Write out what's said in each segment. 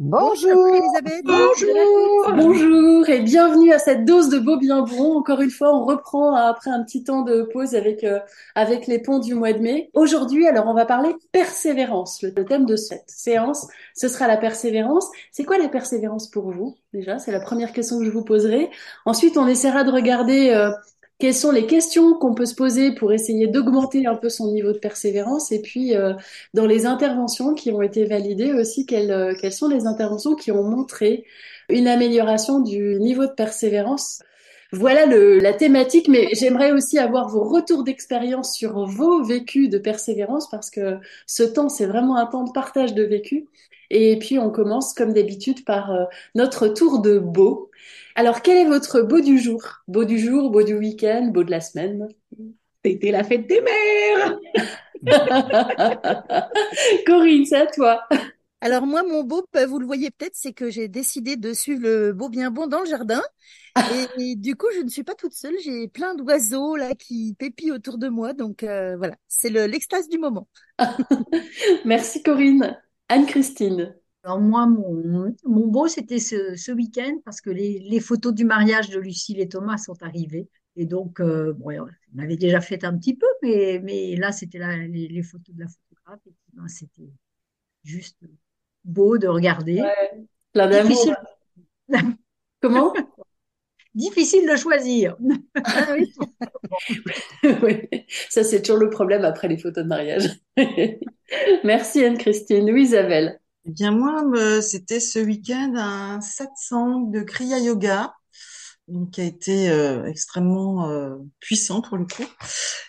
Bonjour Elisabeth Bonjour Bonjour et bienvenue à cette dose de beau bien bon. Encore une fois, on reprend après un petit temps de pause avec euh, avec les ponts du mois de mai. Aujourd'hui, alors on va parler persévérance. Le thème de cette séance, ce sera la persévérance. C'est quoi la persévérance pour vous? Déjà, c'est la première question que je vous poserai. Ensuite, on essaiera de regarder euh, quelles sont les questions qu'on peut se poser pour essayer d'augmenter un peu son niveau de persévérance et puis euh, dans les interventions qui ont été validées aussi quelles, euh, quelles sont les interventions qui ont montré une amélioration du niveau de persévérance? Voilà la thématique, mais j'aimerais aussi avoir vos retours d'expérience sur vos vécus de persévérance parce que ce temps, c'est vraiment un temps de partage de vécu. Et puis, on commence comme d'habitude par euh, notre tour de beau. Alors, quel est votre beau du jour? Beau du jour, beau du week-end, beau de la semaine? C'était la fête des mères Corinne, c'est à toi alors moi, mon beau, bah, vous le voyez peut-être, c'est que j'ai décidé de suivre le beau bien bon dans le jardin. Et, du coup, je ne suis pas toute seule. J'ai plein d'oiseaux là qui pépient autour de moi. Donc euh, voilà, c'est l'extase du moment. Merci Corinne. Anne-Christine. Alors moi, mon, mon beau, c'était ce, ce week-end parce que les, les, photos du mariage de Lucille et Thomas sont arrivées. Et donc, euh, bon, on avait déjà fait un petit peu, mais, mais là, c'était les, les, photos de la photographe. Et ben, c'était juste beau de regarder. Ouais, plein d'amour. Comment? Difficile de choisir. Oui. oui. Ça, c'est toujours le problème après les photos de mariage. Merci Anne-Christine. Oui, Isabelle. Eh bien, moi, c'était ce week-end un satsang de Kriya Yoga, donc, qui a été euh, extrêmement euh, puissant pour le coup.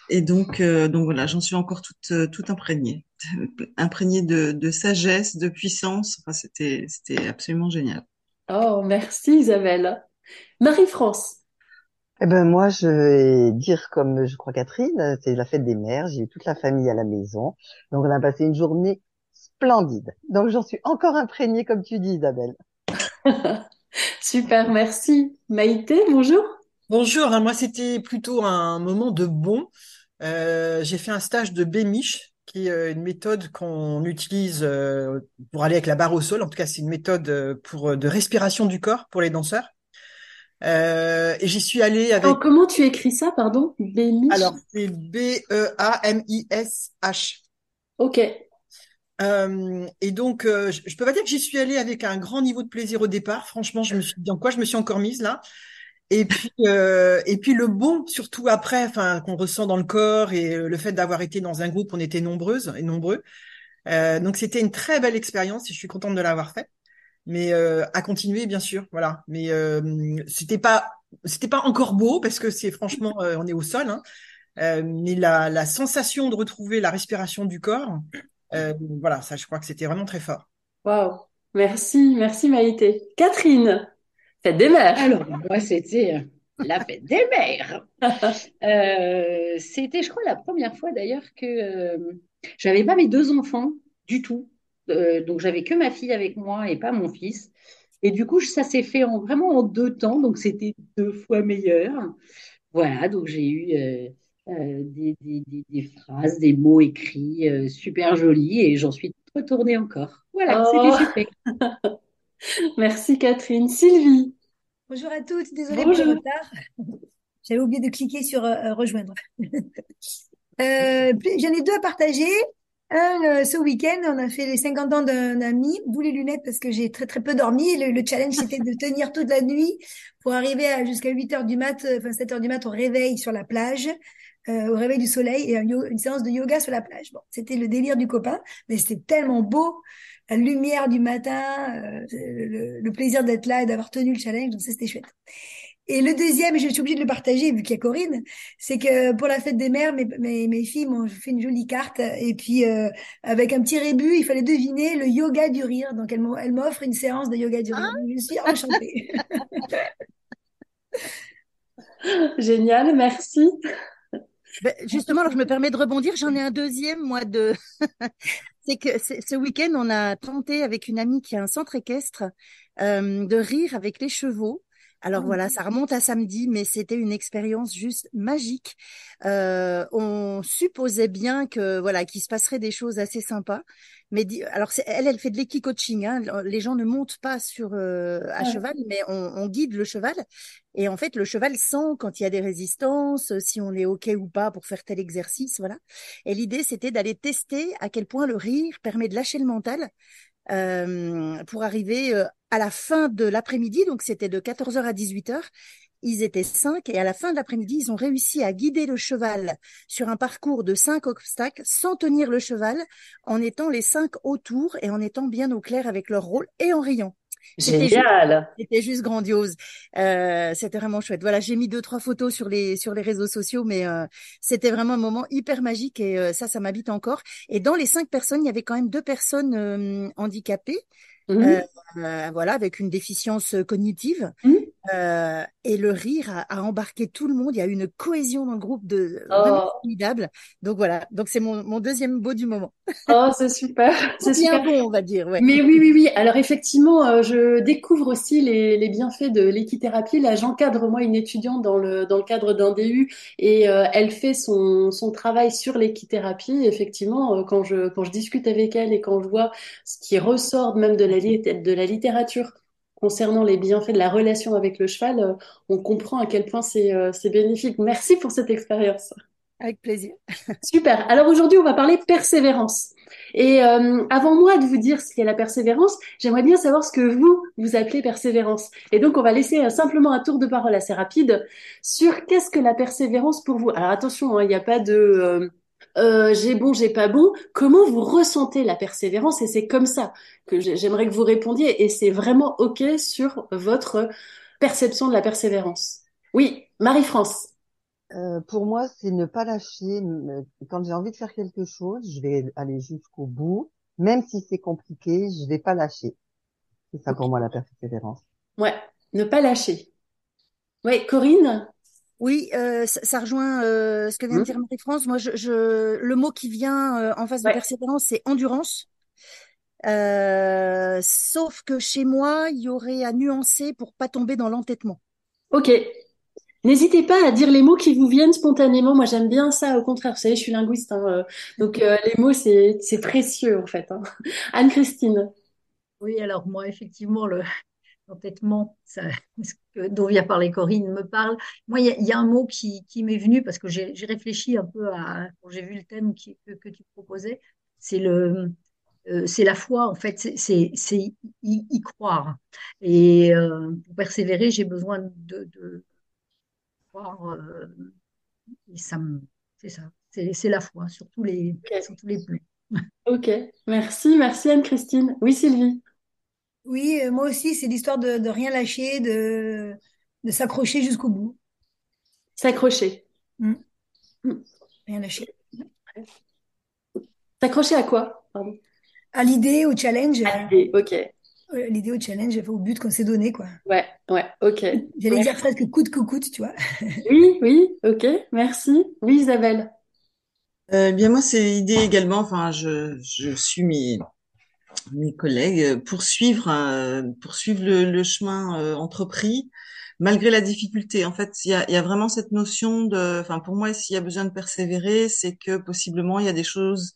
Et donc, euh, donc voilà, j'en suis encore toute, toute imprégnée, imprégnée de, de sagesse, de puissance. Enfin, c'était, c'était absolument génial. Oh, merci Isabelle. Marie-France. Eh ben moi, je vais dire comme je crois Catherine, c'est la fête des mères. J'ai eu toute la famille à la maison, donc on a passé une journée splendide. Donc j'en suis encore imprégnée, comme tu dis, Isabelle. Super, merci. Maïté, bonjour. Bonjour. Hein, moi, c'était plutôt un moment de bon. Euh, j'ai fait un stage de Bémiche, qui est euh, une méthode qu'on utilise euh, pour aller avec la barre au sol. En tout cas, c'est une méthode pour de respiration du corps pour les danseurs. Euh, et j'y suis allée avec. comment tu écris ça, pardon? Bémish. Alors c'est B-E-A-M-I-S-H. Ok. Euh, et donc, euh, je, je, peux pas dire que j'y suis allée avec un grand niveau de plaisir au départ. Franchement, je me suis dit en quoi je me suis encore mise là? Et puis, euh, et puis le bon, surtout après, enfin, qu'on ressent dans le corps et le fait d'avoir été dans un groupe, on était nombreuses et nombreux. Euh, donc, c'était une très belle expérience et je suis contente de l'avoir fait mais euh, à continuer bien sûr voilà. Mais euh, c'était pas c'était pas encore beau parce que c'est franchement euh, on est au sol hein, euh, mais la, la sensation de retrouver la respiration du corps euh, voilà ça je crois que c'était vraiment très fort. Waouh. Merci merci Maïté. Catherine fête des mères. Alors moi c'était la fête des mères. C'était je crois la première fois d'ailleurs que j'avais pas mes deux enfants du tout euh, donc j'avais que ma fille avec moi et pas mon fils. Et du coup, ça s'est fait en, vraiment en deux temps, donc c'était deux fois meilleur. Voilà, donc j'ai eu euh, euh, des, des, des, phrases, des mots écrits super jolis et j'en suis retournée encore. Voilà, oh. c'était super. Merci Catherine. Sylvie. Bonjour à toutes, désolée pour le retard. J'avais oublié de cliquer sur rejoindre. J'en ai deux à partager. Un, euh, ce week-end, on a fait les 50 ans d'un ami, d'où les lunettes parce que j'ai très très peu dormi. Le, le challenge c'était de tenir toute la nuit pour arriver à jusqu'à 8 heures du mat, euh, enfin 7 heures du mat au réveil sur la plage, euh, au réveil du soleil et une séance de yoga sur la plage. Bon, c'était le délire du copain, mais c'était tellement beau, la lumière du matin, le, le, plaisir d'être là et d'avoir tenu le challenge, donc c'était chouette. Et le deuxième, je suis obligée de le partager vu qu'il y a Corinne, c'est que pour la fête des mères, mes, mes, mes filles m'ont fait une jolie carte et puis euh, avec un petit rébut, il fallait deviner le yoga du rire. Donc elle m'offre une séance de yoga du rire. je suis enchantée. Génial, merci. Ben, justement, alors je me permets de rebondir. J'en ai un deuxième, moi, de. c'est que ce week-end, on a tenté avec une amie qui a un centre équestre euh, de rire avec les chevaux. Alors voilà, ça remonte à samedi, mais c'était une expérience juste magique. Euh, on supposait bien que voilà qu'il se passerait des choses assez sympas, mais alors elle, elle fait de l'équi-coaching. Hein. Les gens ne montent pas sur euh, à cheval, mais on, on, guide le cheval. Et en fait, le cheval sent quand il y a des résistances, si on est ok ou pas pour faire tel exercice, voilà. Et l'idée, c'était d'aller tester à quel point le rire permet de lâcher le mental euh, pour arriver euh, à la fin de l'après-midi, donc c'était de 14h à 18h. Ils étaient cinq et à la fin de l'après-midi, ils ont réussi à guider le cheval sur un parcours de cinq obstacles sans tenir le cheval, en étant les cinq autour et en étant bien au clair avec leur rôle et en riant. Génial. C'était juste grandiose. Euh, c'était vraiment chouette. Voilà, j'ai mis deux trois photos sur les sur les réseaux sociaux, mais euh, c'était vraiment un moment hyper magique et euh, ça, ça m'habite encore. Et dans les cinq personnes, il y avait quand même deux personnes euh, handicapées. Mmh. voilà, avec une déficience cognitive. Mmh. Euh, et le rire a, embarqué tout le monde. Il y a eu une cohésion dans le groupe de vraiment oh. formidable. Donc voilà. Donc c'est mon, mon, deuxième beau du moment. Oh, c'est super. C'est super bon, on va dire. Ouais. Mais oui, oui, oui. Alors effectivement, euh, je découvre aussi les, les bienfaits de l'équithérapie. Là, j'encadre moi une étudiante dans le dans le cadre d'un DU et euh, elle fait son son travail sur l'équithérapie. Effectivement, quand je quand je discute avec elle et quand je vois ce qui ressort même de la de la littérature concernant les bienfaits de la relation avec le cheval, euh, on comprend à quel point euh, c'est bénéfique. Merci pour cette expérience. Avec plaisir. Super. Alors aujourd'hui, on va parler persévérance. Et euh, avant moi de vous dire ce qu'est la persévérance, j'aimerais bien savoir ce que vous, vous appelez persévérance. Et donc, on va laisser simplement un tour de parole assez rapide sur qu'est-ce que la persévérance pour vous? Alors attention, hein, il n'y a pas de euh, j'ai bon, j'ai pas bon. Comment vous ressentez la persévérance? Et c'est comme ça que j'aimerais que vous répondiez. Et c'est vraiment OK sur votre perception de la persévérance. Oui, Marie-France. Euh, pour moi, c'est ne pas lâcher. Quand j'ai envie de faire quelque chose, je vais aller jusqu'au bout. Même si c'est compliqué, je vais pas lâcher. C'est ça pour moi la persévérance. Ouais, ne pas lâcher. Oui, Corinne? Oui, euh, ça, rejoint euh, ce que vient de mmh. dire Marie-France. Moi, je, je, le mot qui vient euh, en face de persévérance, c'est endurance. Euh, sauf que chez moi, il y aurait à nuancer pour pas tomber dans l'entêtement. Ok. N'hésitez pas à dire les mots qui vous viennent spontanément. Moi, j'aime bien ça. Au contraire, vous savez, je suis linguiste, hein, donc les mots, c'est c'est précieux en fait. Hein. Anne-Christine. Oui, alors moi, effectivement, le, l'entêtement, dont vient parler Corinne, me parle. Moi, il y, a un mot qui, m'est venu parce que j'ai réfléchi un peu à quand j'ai vu le thème que, tu proposais. C'est le, euh, c'est la foi, en fait, c'est y, croire. Et euh, pour persévérer, j'ai besoin de, croire. Euh, et ça, c'est ça, c'est la foi sur tous les, sur tous les plans. Ok, merci, merci Anne-Christine. Oui, Sylvie. Oui, euh, moi aussi, c'est l'histoire de, de rien lâcher, de, de s'accrocher jusqu'au bout. S'accrocher. Mm. Mm. Rien lâcher. S'accrocher à quoi Pardon? À l'idée, au challenge. À l'idée, ok. L'idée au challenge, au but qu'on s'est donné, quoi. Ouais, ouais, ok. J'allais dire presque coûte que coûte, tu vois. oui, oui, ok, merci. Oui, Isabelle. Euh, bien moi, c'est l'idée également. Enfin, je, je suis mes mes collègues euh, poursuivre euh, poursuivre le, le chemin euh, entrepris malgré la difficulté. En fait, il y a, y a, vraiment cette notion de, enfin pour moi, s'il y a besoin de persévérer, c'est que possiblement il y a des choses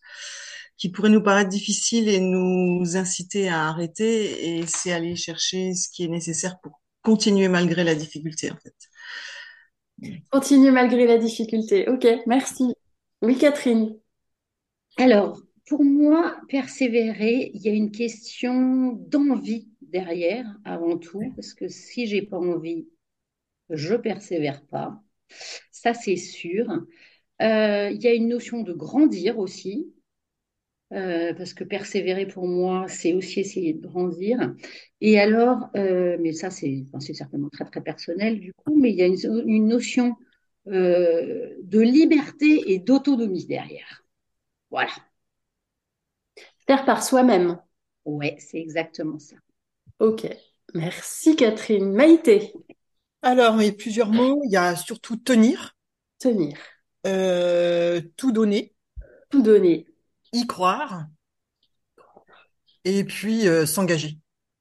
qui pourraient nous paraître difficiles et nous inciter à arrêter, et c'est aller chercher ce qui est nécessaire pour continuer malgré la difficulté, en fait. Continuer malgré la difficulté. Ok, merci. Oui, Catherine. Alors, pour moi, persévérer, il y a une question d'envie derrière avant tout, parce que si j'ai pas envie, je persévère pas. Ça, c'est sûr. Euh, il y a une notion de grandir aussi. euh, parce que persévérer pour moi, c'est aussi essayer de grandir. Et alors, euh, mais ça, c'est enfin, certainement très, très personnel du coup, mais il y a une, une notion de liberté et d'autonomie derrière. Voilà. Faire par soi-même. Ouais, c'est exactement ça. Ok. Merci Catherine. Maïté. Alors, il y a plusieurs mots. Il y a surtout tenir, Tenir. euh, tout donner, Tout donner. y croire, et puis euh, s'engager.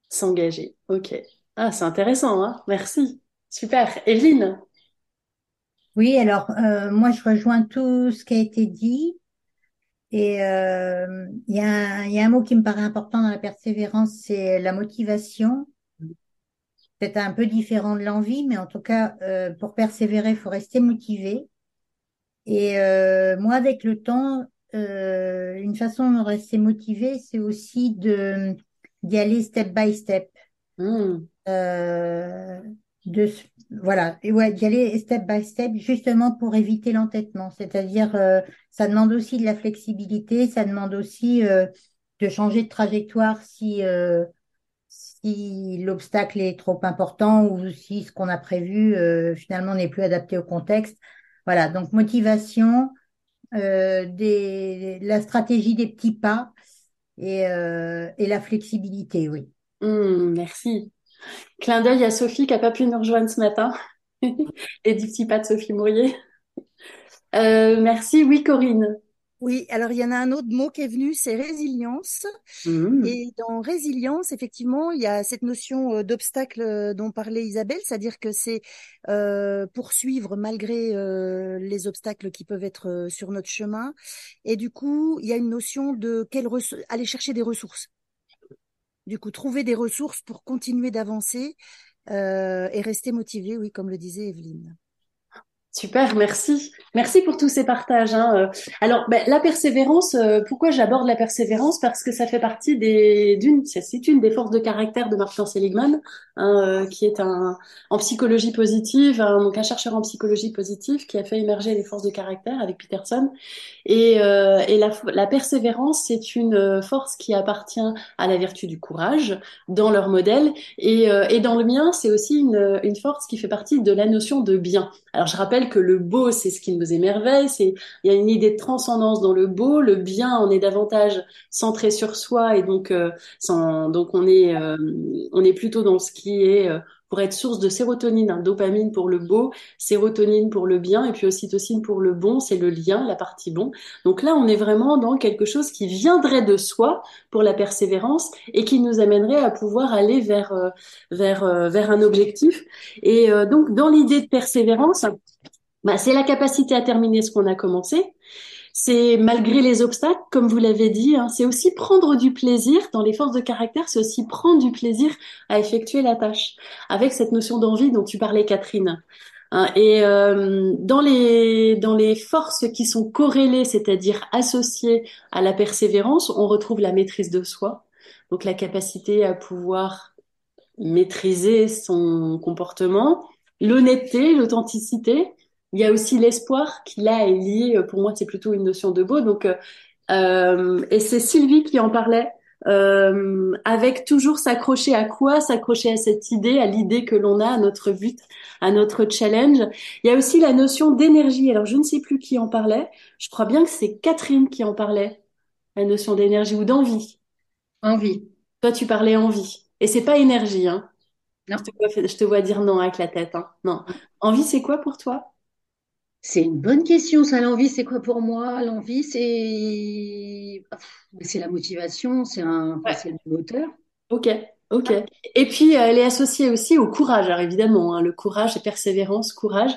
S'engager. Ok. Ah, c'est intéressant, hein. Merci. Super. Evelyne. Oui, alors euh, moi je rejoins tout ce qui a été dit et euh, il y a un, y a un mot qui me paraît important dans la persévérance, c'est la motivation. Peut-être un peu différent de l'envie, mais en tout cas euh, pour persévérer, il faut rester motivé. Et euh, moi, avec le temps, euh, une façon de rester motivé, c'est aussi de d'y aller step by step. Hmm. Euh, de s- voilà. Et ouais d'y aller step by step justement pour éviter l'entêtement. C'est-à-dire euh, ça demande aussi de la flexibilité ça demande aussi euh, de changer de trajectoire si euh, si l'obstacle est trop important ou si ce qu'on a prévu finalement n'est plus adapté au contexte. Voilà. Donc motivation des la stratégie des petits pas et et la flexibilité oui. Hmm, merci. Clin d'œil à Sophie qui a pas pu nous rejoindre ce matin. Et du petit pas de Sophie Mourier. Euh, merci. Oui, Corinne. Oui, alors il y en a un autre mot qui est venu, c'est résilience. Hmm. Et dans résilience, effectivement, il y a cette notion euh, d'obstacle euh, dont parlait Isabelle, c'est-à-dire que c'est euh, poursuivre malgré euh, les obstacles qui peuvent être sur notre chemin. Et du coup, il y a une notion de quelle aller chercher des ressources. Du coup, trouver des ressources pour continuer d'avancer euh, et rester motivé, oui, comme le disait Evelyne. Super, merci. Merci pour tous ces partages. hein. Euh, Alors, ben, la persévérance, euh, pourquoi j'aborde la persévérance? Parce que ça fait partie d'une, c'est une des forces de caractère de Martin Seligman, hein, euh, qui est un, en psychologie positive, un, donc un chercheur en psychologie positive qui a fait émerger les forces de caractère avec Peterson. Et, euh, et la, la persévérance, c'est une euh, force qui appartient à la vertu du courage dans leur modèle. Et, euh, et dans le mien, c'est aussi une, une force qui fait partie de la notion de bien. Alors je rappelle que le beau, c'est ce qui nous émerveille, c'est il y a une idée de transcendance dans le beau, le bien, on est davantage centré sur soi et donc euh, sans, donc on est euh, on est plutôt dans ce qui est euh, pour être source de sérotonine, hein, dopamine pour le beau, sérotonine pour le bien et puis ocytocine pour le bon, c'est le lien, la partie bon. Donc là, on est vraiment dans quelque chose qui viendrait de soi pour la persévérance et qui nous amènerait à pouvoir aller vers euh, vers euh, vers un objectif. Et euh, donc dans l'idée de persévérance, bah, c'est la capacité à terminer ce qu'on a commencé. C'est malgré les obstacles, comme vous l'avez dit, hein, c'est aussi prendre du plaisir dans les forces de caractère, c'est aussi prendre du plaisir à effectuer la tâche, avec cette notion d'envie dont tu parlais, Catherine. Hein, et euh, dans les dans les forces qui sont corrélées, c'est-à-dire associées à la persévérance, on retrouve la maîtrise de soi, donc la capacité à pouvoir maîtriser son comportement, l'honnêteté, l'authenticité. Il y a aussi l'espoir qui là est lié, euh, pour moi c'est plutôt une notion de beau. Donc, euh, euh, et c'est Sylvie qui en parlait, euh, avec toujours s'accrocher à quoi? S'accrocher à cette idée, à l'idée que l'on a, à notre but, à notre challenge. Il y a aussi la notion d'énergie. Alors je ne sais plus qui en parlait. Je crois bien que c'est Catherine qui en parlait, la notion d'énergie ou d'envie. Envie. Toi tu parlais envie. Et c'est pas énergie, hein. Non. Je te vois, je te vois dire non avec la tête, hein. Non. Envie, c'est quoi pour toi? C'est une bonne question, ça, l'envie, c'est quoi pour moi? L'envie, c'est c'est la motivation, c'est un, enfin, Ouais. c'est le moteur. Ok, ok. Et puis, elle est associée aussi au courage, alors évidemment, hein, le courage et persévérance, courage.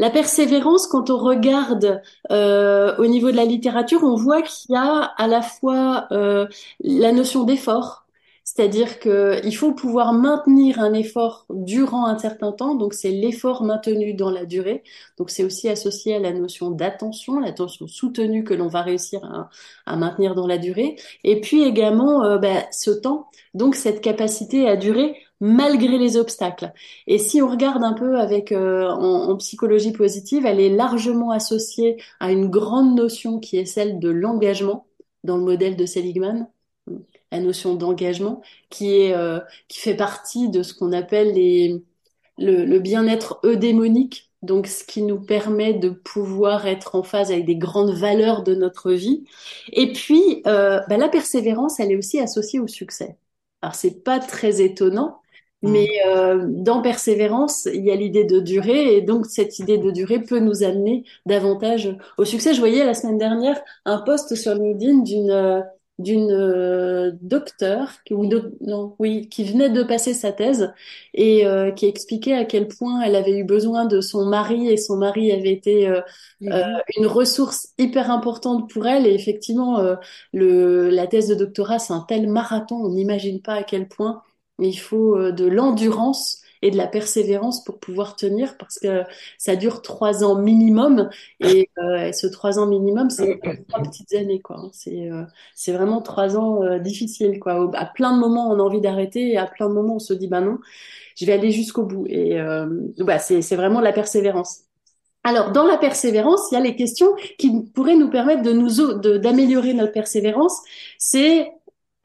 La persévérance, quand on regarde euh, au niveau de la littérature, on voit qu'il y a à la fois euh, la notion d'effort, c'est-à-dire que il faut pouvoir maintenir un effort durant un certain temps, donc c'est l'effort maintenu dans la durée. Donc c'est aussi associé à la notion d'attention, l'attention soutenue que l'on va réussir à, maintenir dans la durée. Et puis également euh, ben, ce temps, donc cette capacité à durer malgré les obstacles. Et si on regarde un peu avec euh, en psychologie positive, elle est largement associée à une grande notion qui est celle de l'engagement. dans le modèle de Seligman, la notion d'engagement, qui est euh, qui fait partie de ce qu'on appelle les le, le bien-être eudémonique, donc ce qui nous permet de pouvoir être en phase avec des grandes valeurs de notre vie. Et puis euh, bah, la persévérance, elle est aussi associée au succès. Alors c'est pas très étonnant, mais euh, dans persévérance, il y a l'idée de durée, et donc cette idée de durée peut nous amener davantage au succès. Je voyais la semaine dernière un post sur LinkedIn d'une euh, d'une euh, docteure qui, ou non, oui, qui venait de passer sa thèse et euh, qui expliquait à quel point elle avait eu besoin de son mari et son mari avait été euh, une ressource hyper importante pour elle. Et effectivement, le, la thèse de doctorat, c'est un tel marathon, on n'imagine pas à quel point il faut de l'endurance et de la persévérance pour pouvoir tenir parce que ça dure trois ans minimum et, euh, ce trois ans minimum c'est trois petites années quoi. C'est euh, c'est vraiment trois ans euh, difficiles quoi. À plein de moments on a envie d'arrêter et à plein de moments on se dit bah non je vais aller jusqu'au bout. Et euh, bah c'est c'est vraiment la persévérance. Alors, dans la persévérance, il y a les questions qui pourraient nous permettre de nous d'améliorer notre persévérance. C'est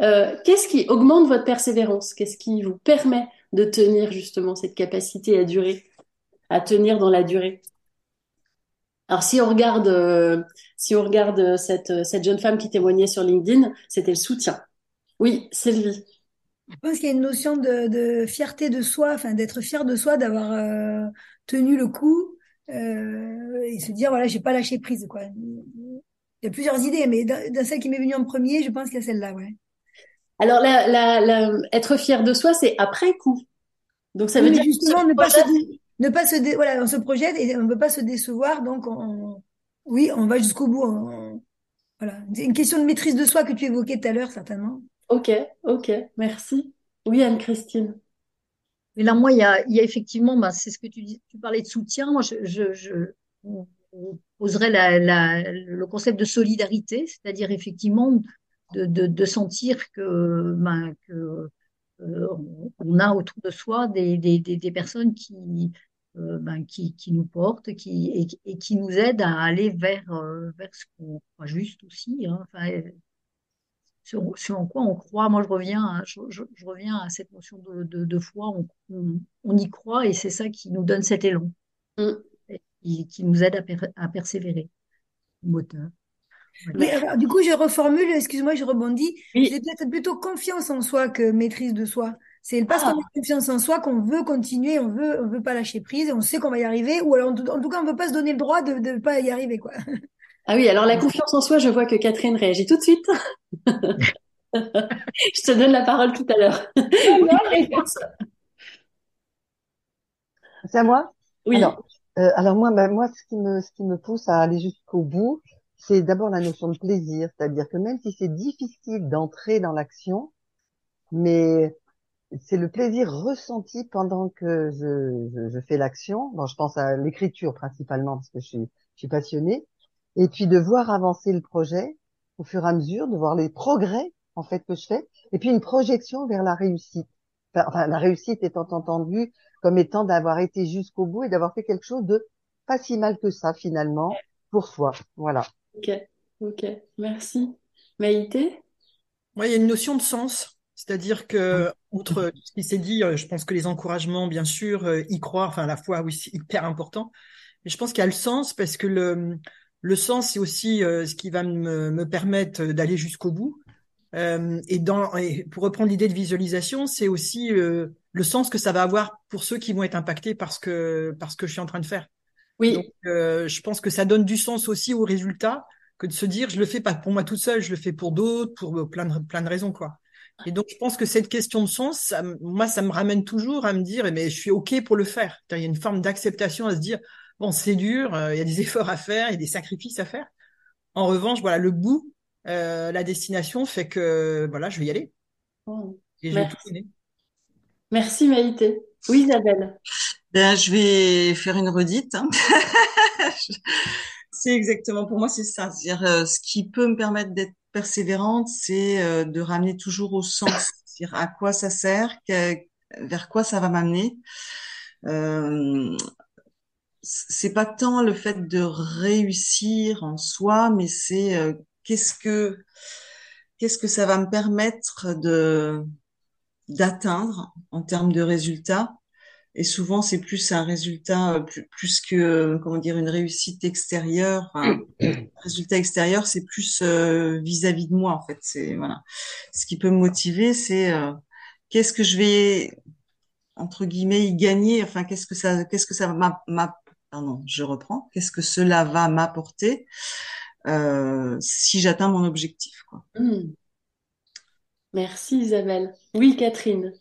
euh, qu'est-ce qui augmente votre persévérance? Qu'est-ce qui vous permet de tenir justement cette capacité à durer, à tenir dans la durée. Alors si on regarde, euh, si on regarde cette, cette jeune femme qui témoignait sur LinkedIn, c'était le soutien. Oui, Sylvie. Je pense qu'il y a une notion de, fierté de soi, enfin d'être fier de soi, d'avoir euh, tenu le coup euh, et se dire voilà j'ai pas lâché prise quoi. Il y a plusieurs idées, mais dans, celle qui m'est venue en premier, je pense qu'il y a celle-là, ouais. Alors, la, la, la, être fier de soi, c'est après coup. Donc, ça veut dire justement ne pas, se ne pas se voilà, on se projette et on ne veut pas se décevoir. Donc, on, oui, on va jusqu'au bout. voilà, c'est une question de maîtrise de soi que tu évoquais tout à l'heure, certainement. Ok, ok, merci. Oui, Anne-Christine. Mais là, moi, il y a, il y a effectivement, bah, c'est ce que tu dis, tu parlais de soutien. Moi, je, je, je poserais la, la, le concept de solidarité, c'est-à-dire effectivement de, de, de sentir que, ben, que euh, on a autour de soi des, des, des, personnes qui, euh, ben, qui, qui, nous portent qui, et, et, qui nous aident à aller vers, euh, vers ce qu'on croit juste aussi. Hein. Enfin, sur, sur, quoi on croit. Moi, je reviens, à, je, je, reviens à cette notion de, de, de foi. On, on, on, y croit et c'est ça qui nous donne cet élan, mm. et, qui nous aide à, per, à persévérer. Moteur. Mais alors, du coup, je reformule, excuse-moi, je rebondis. Oui. C'est peut-être plutôt confiance en soi que maîtrise de soi. C'est parce ah. qu'on a confiance en soi qu'on veut continuer, on veut, on veut pas lâcher prise, on sait qu'on va y arriver, ou alors en tout, cas, on veut pas se donner le droit de ne pas y arriver, quoi. Ah oui, alors la confiance en soi, je vois que Catherine réagit tout de suite. je te donne la parole tout à l'heure. C'est à moi? Oui. Alors, euh, alors moi, ben, moi, ce qui me, ce qui me pousse à aller jusqu'au bout, c'est d'abord la notion de plaisir, c'est-à-dire que même si c'est difficile d'entrer dans l'action, mais c'est le plaisir ressenti pendant que je, je, je fais l'action. Bon, je pense à l'écriture principalement parce que je suis, je suis passionnée, et puis de voir avancer le projet au fur et à mesure, de voir les progrès en fait que je fais, et puis une projection vers la réussite. Enfin, la réussite étant entendue comme étant d'avoir été jusqu'au bout et d'avoir fait quelque chose de pas si mal que ça finalement pour soi. Voilà. Ok, ok, merci. Maïté? Moi, il y a une notion de sens. C'est-à-dire que, outre ce qui s'est dit, euh, je pense que les encouragements, bien sûr, euh, y croire, enfin, la foi, oui, c'est hyper important. Mais je pense qu'il y a le sens parce que le, le sens, c'est aussi euh, ce qui va me, me permettre d'aller jusqu'au bout. Et, dans, et pour reprendre l'idée de visualisation, c'est aussi le sens que ça va avoir pour ceux qui vont être impactés par ce que, par ce que je suis en train de faire. Oui. Donc, euh, je pense que ça donne du sens aussi au résultat que de se dire je le fais pas pour moi toute seule, je le fais pour d'autres, pour euh, plein de, plein de raisons quoi. Et donc je pense que cette question de sens, ça, moi ça me ramène toujours à me dire mais je suis ok pour le faire. Il y a une forme d'acceptation à se dire bon c'est dur, euh, il y a des efforts à faire, il y a des sacrifices à faire. En revanche voilà le bout, euh, la destination fait que voilà je vais y aller. Et je merci. vais tout Merci Maïté. Oui Isabelle. Ben, je vais faire une redite. Hein. c'est exactement, pour moi, c'est ça. C'est-à-dire, euh, ce qui peut me permettre d'être persévérante, c'est euh, de ramener toujours au sens. C'est-à-dire, à quoi ça sert, vers quoi ça va m'amener. Euh, c'est pas tant le fait de réussir en soi, mais c'est euh, qu'est-ce que qu'est-ce que ça va me permettre de d'atteindre en termes de résultats. Et souvent, c'est plus un résultat plus, plus que comment dire une réussite extérieure. résultat extérieur, c'est plus vis-à-vis de moi en fait. C'est voilà. Ce qui peut me motiver, c'est qu'est-ce que je vais entre guillemets y gagner? Enfin, qu'est-ce que ça, qu'est-ce que ça va pardon, je reprends. Qu'est-ce que cela va m'apporter euh, si j'atteins mon objectif, quoi? Hmm. Merci Isabelle. Oui, Catherine.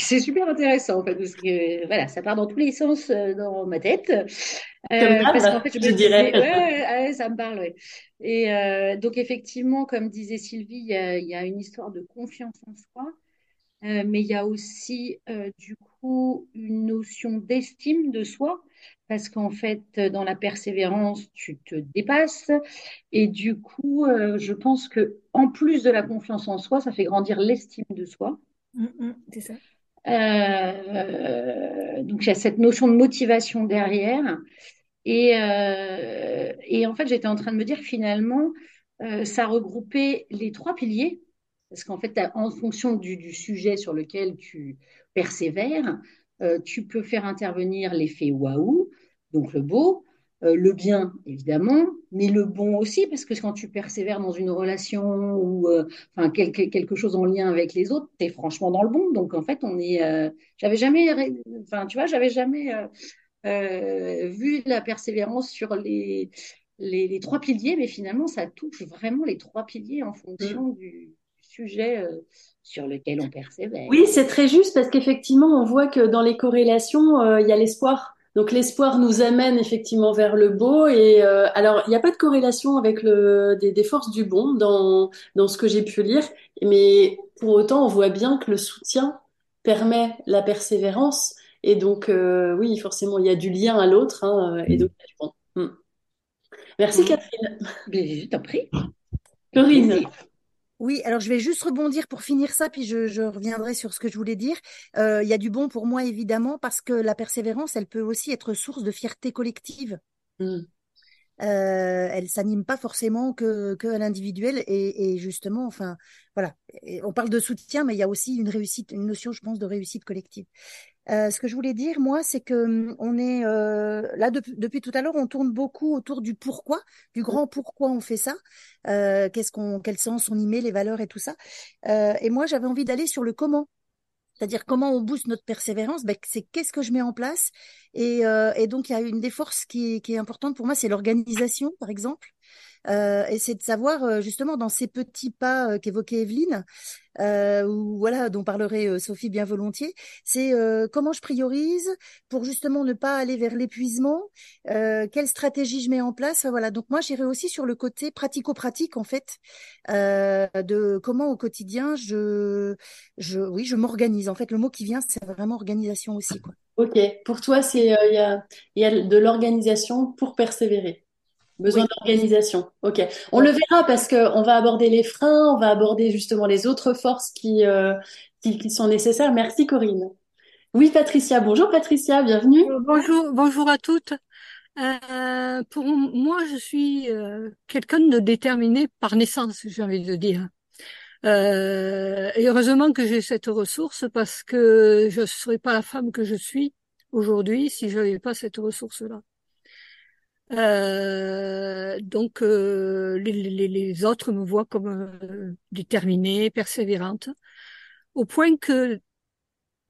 C'est super intéressant en fait parce que voilà, ça part dans tous les sens euh, dans ma tête. Euh, parce qu'en fait, je, me dirais. ouais, ça me parle. Ouais. Et euh, donc effectivement, comme disait Sylvie, il y a, il y a une histoire de confiance en soi, euh, mais il y a aussi du coup une notion d'estime de soi parce qu'en fait, dans la persévérance, tu te dépasses. Et du coup, je pense que en plus de la confiance en soi, ça fait grandir l'estime de soi. Mm, mm, c'est ça. Euh, donc, il y a cette notion de motivation derrière. Et, euh, et en fait, j'étais en train de me dire finalement, euh, ça regroupait les trois piliers. Parce qu'en fait, en fonction du, du, sujet sur lequel tu persévères, tu peux faire intervenir l'effet waouh, donc le beau, le bien, évidemment, mais le bon aussi, parce que quand tu persévères dans une relation ou euh, enfin quelque, quelque chose en lien avec les autres, tu es franchement dans le bon. Donc en fait, on est. Euh, j'avais jamais. Enfin, tu vois, j'avais jamais vu la persévérance sur les, les, les, trois piliers, mais finalement, ça touche vraiment les trois piliers en fonction mmh. du sujet sur lequel on persévère. Oui, c'est très juste parce qu'effectivement, on voit que dans les corrélations, il y a l'espoir. Donc l'espoir nous amène effectivement vers le beau et euh, alors il n'y a pas de corrélation avec le des, des forces du bon dans dans ce que j'ai pu lire, mais pour autant on voit bien que le soutien permet la persévérance et donc euh, oui forcément il y a du lien à l'autre hein, et donc bon. Hmm. Merci Catherine. Mais t'en prie. Corinne. Oui, alors je vais juste rebondir pour finir ça, puis je, je reviendrai sur ce que je voulais dire. Euh, il y a du bon pour moi, évidemment, parce que la persévérance, elle peut aussi être source de fierté collective. Mm. Euh, elle s'anime pas forcément que, que à l'individuel et, et, justement, enfin, voilà. on parle de soutien, mais il y a aussi une réussite, une notion, je pense, de réussite collective. Euh, ce que je voulais dire, moi, c'est que hum, on est euh, là depuis, depuis tout à l'heure, on tourne beaucoup autour du pourquoi, du grand pourquoi on fait ça, euh, qu'est-ce qu'on, quel sens on y met, les valeurs et tout ça. Euh, et moi, j'avais envie d'aller sur le comment. C'est-à-dire comment on booste notre persévérance, ben, c'est qu'est-ce que je mets en place. Et, euh, et donc il y a une des forces qui, qui est importante pour moi, c'est l'organisation, par exemple. Euh, et c'est de savoir euh, justement dans ces petits pas euh, qu'évoquait Evelyne, ou voilà dont parlerait Sophie bien volontiers, c'est comment je priorise pour justement ne pas aller vers l'épuisement, quelle stratégie je mets en place. Voilà donc moi j'irai aussi sur le côté pratico-pratique en fait de comment au quotidien je je oui je m'organise. En fait le mot qui vient c'est vraiment organisation aussi quoi. Ok, pour toi, c'est il y a de l'organisation pour persévérer. Besoin d'organisation. Ok. On le verra parce que on va aborder les freins, on va aborder justement les autres forces qui, euh, qui, qui, sont nécessaires. Merci Corinne. Oui, Patricia. Bonjour Patricia, bienvenue. Euh, bonjour, bonjour à toutes. Euh, pour moi, je suis euh, quelqu'un de déterminé par naissance, j'ai envie de dire. Euh, et heureusement que j'ai cette ressource parce que je ne serais pas la femme que je suis aujourd'hui si je n'avais pas cette ressource-là. Euh, donc euh, les, les, les, autres me voient comme euh, déterminée, persévérante, au point que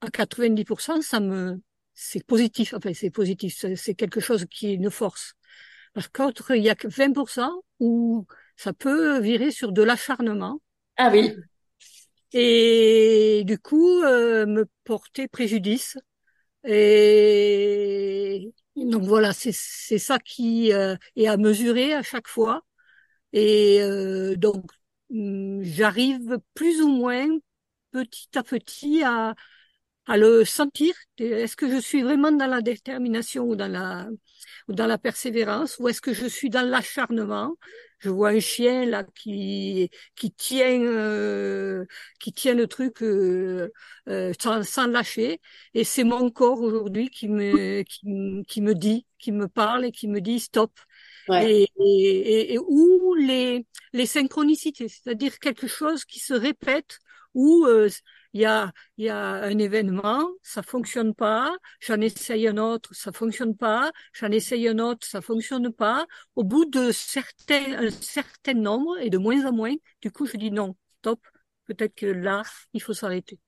à 90%, ça me c'est positif. Enfin, c'est positif. C'est quelque chose qui est une force. Par contre, il y a que 20% où ça peut virer sur de l'acharnement. Ah oui. Et du coup, euh, me porter préjudice. Et donc voilà, c'est ça qui euh, est à mesurer à chaque fois. Et euh, donc hum, j'arrive plus ou moins petit à petit à à le sentir. Est-ce que je suis vraiment dans la détermination ou dans la ou dans la persévérance ou est-ce que je suis dans l'acharnement? Je vois un chien là qui qui tient euh, qui tient le truc euh, euh, sans, sans, lâcher et c'est mon corps aujourd'hui qui me qui, qui, me dit qui me parle et qui me dit stop et, et, et, ou les, les synchronicités, c'est-à-dire quelque chose qui se répète euh, il y a y a un événement, ça fonctionne pas, j'en essaye un autre, ça fonctionne pas, j'en essaye un autre, ça fonctionne pas. Au bout de certains un certain nombre et de moins en moins, du coup je dis non, stop, peut-être que là il faut s'arrêter.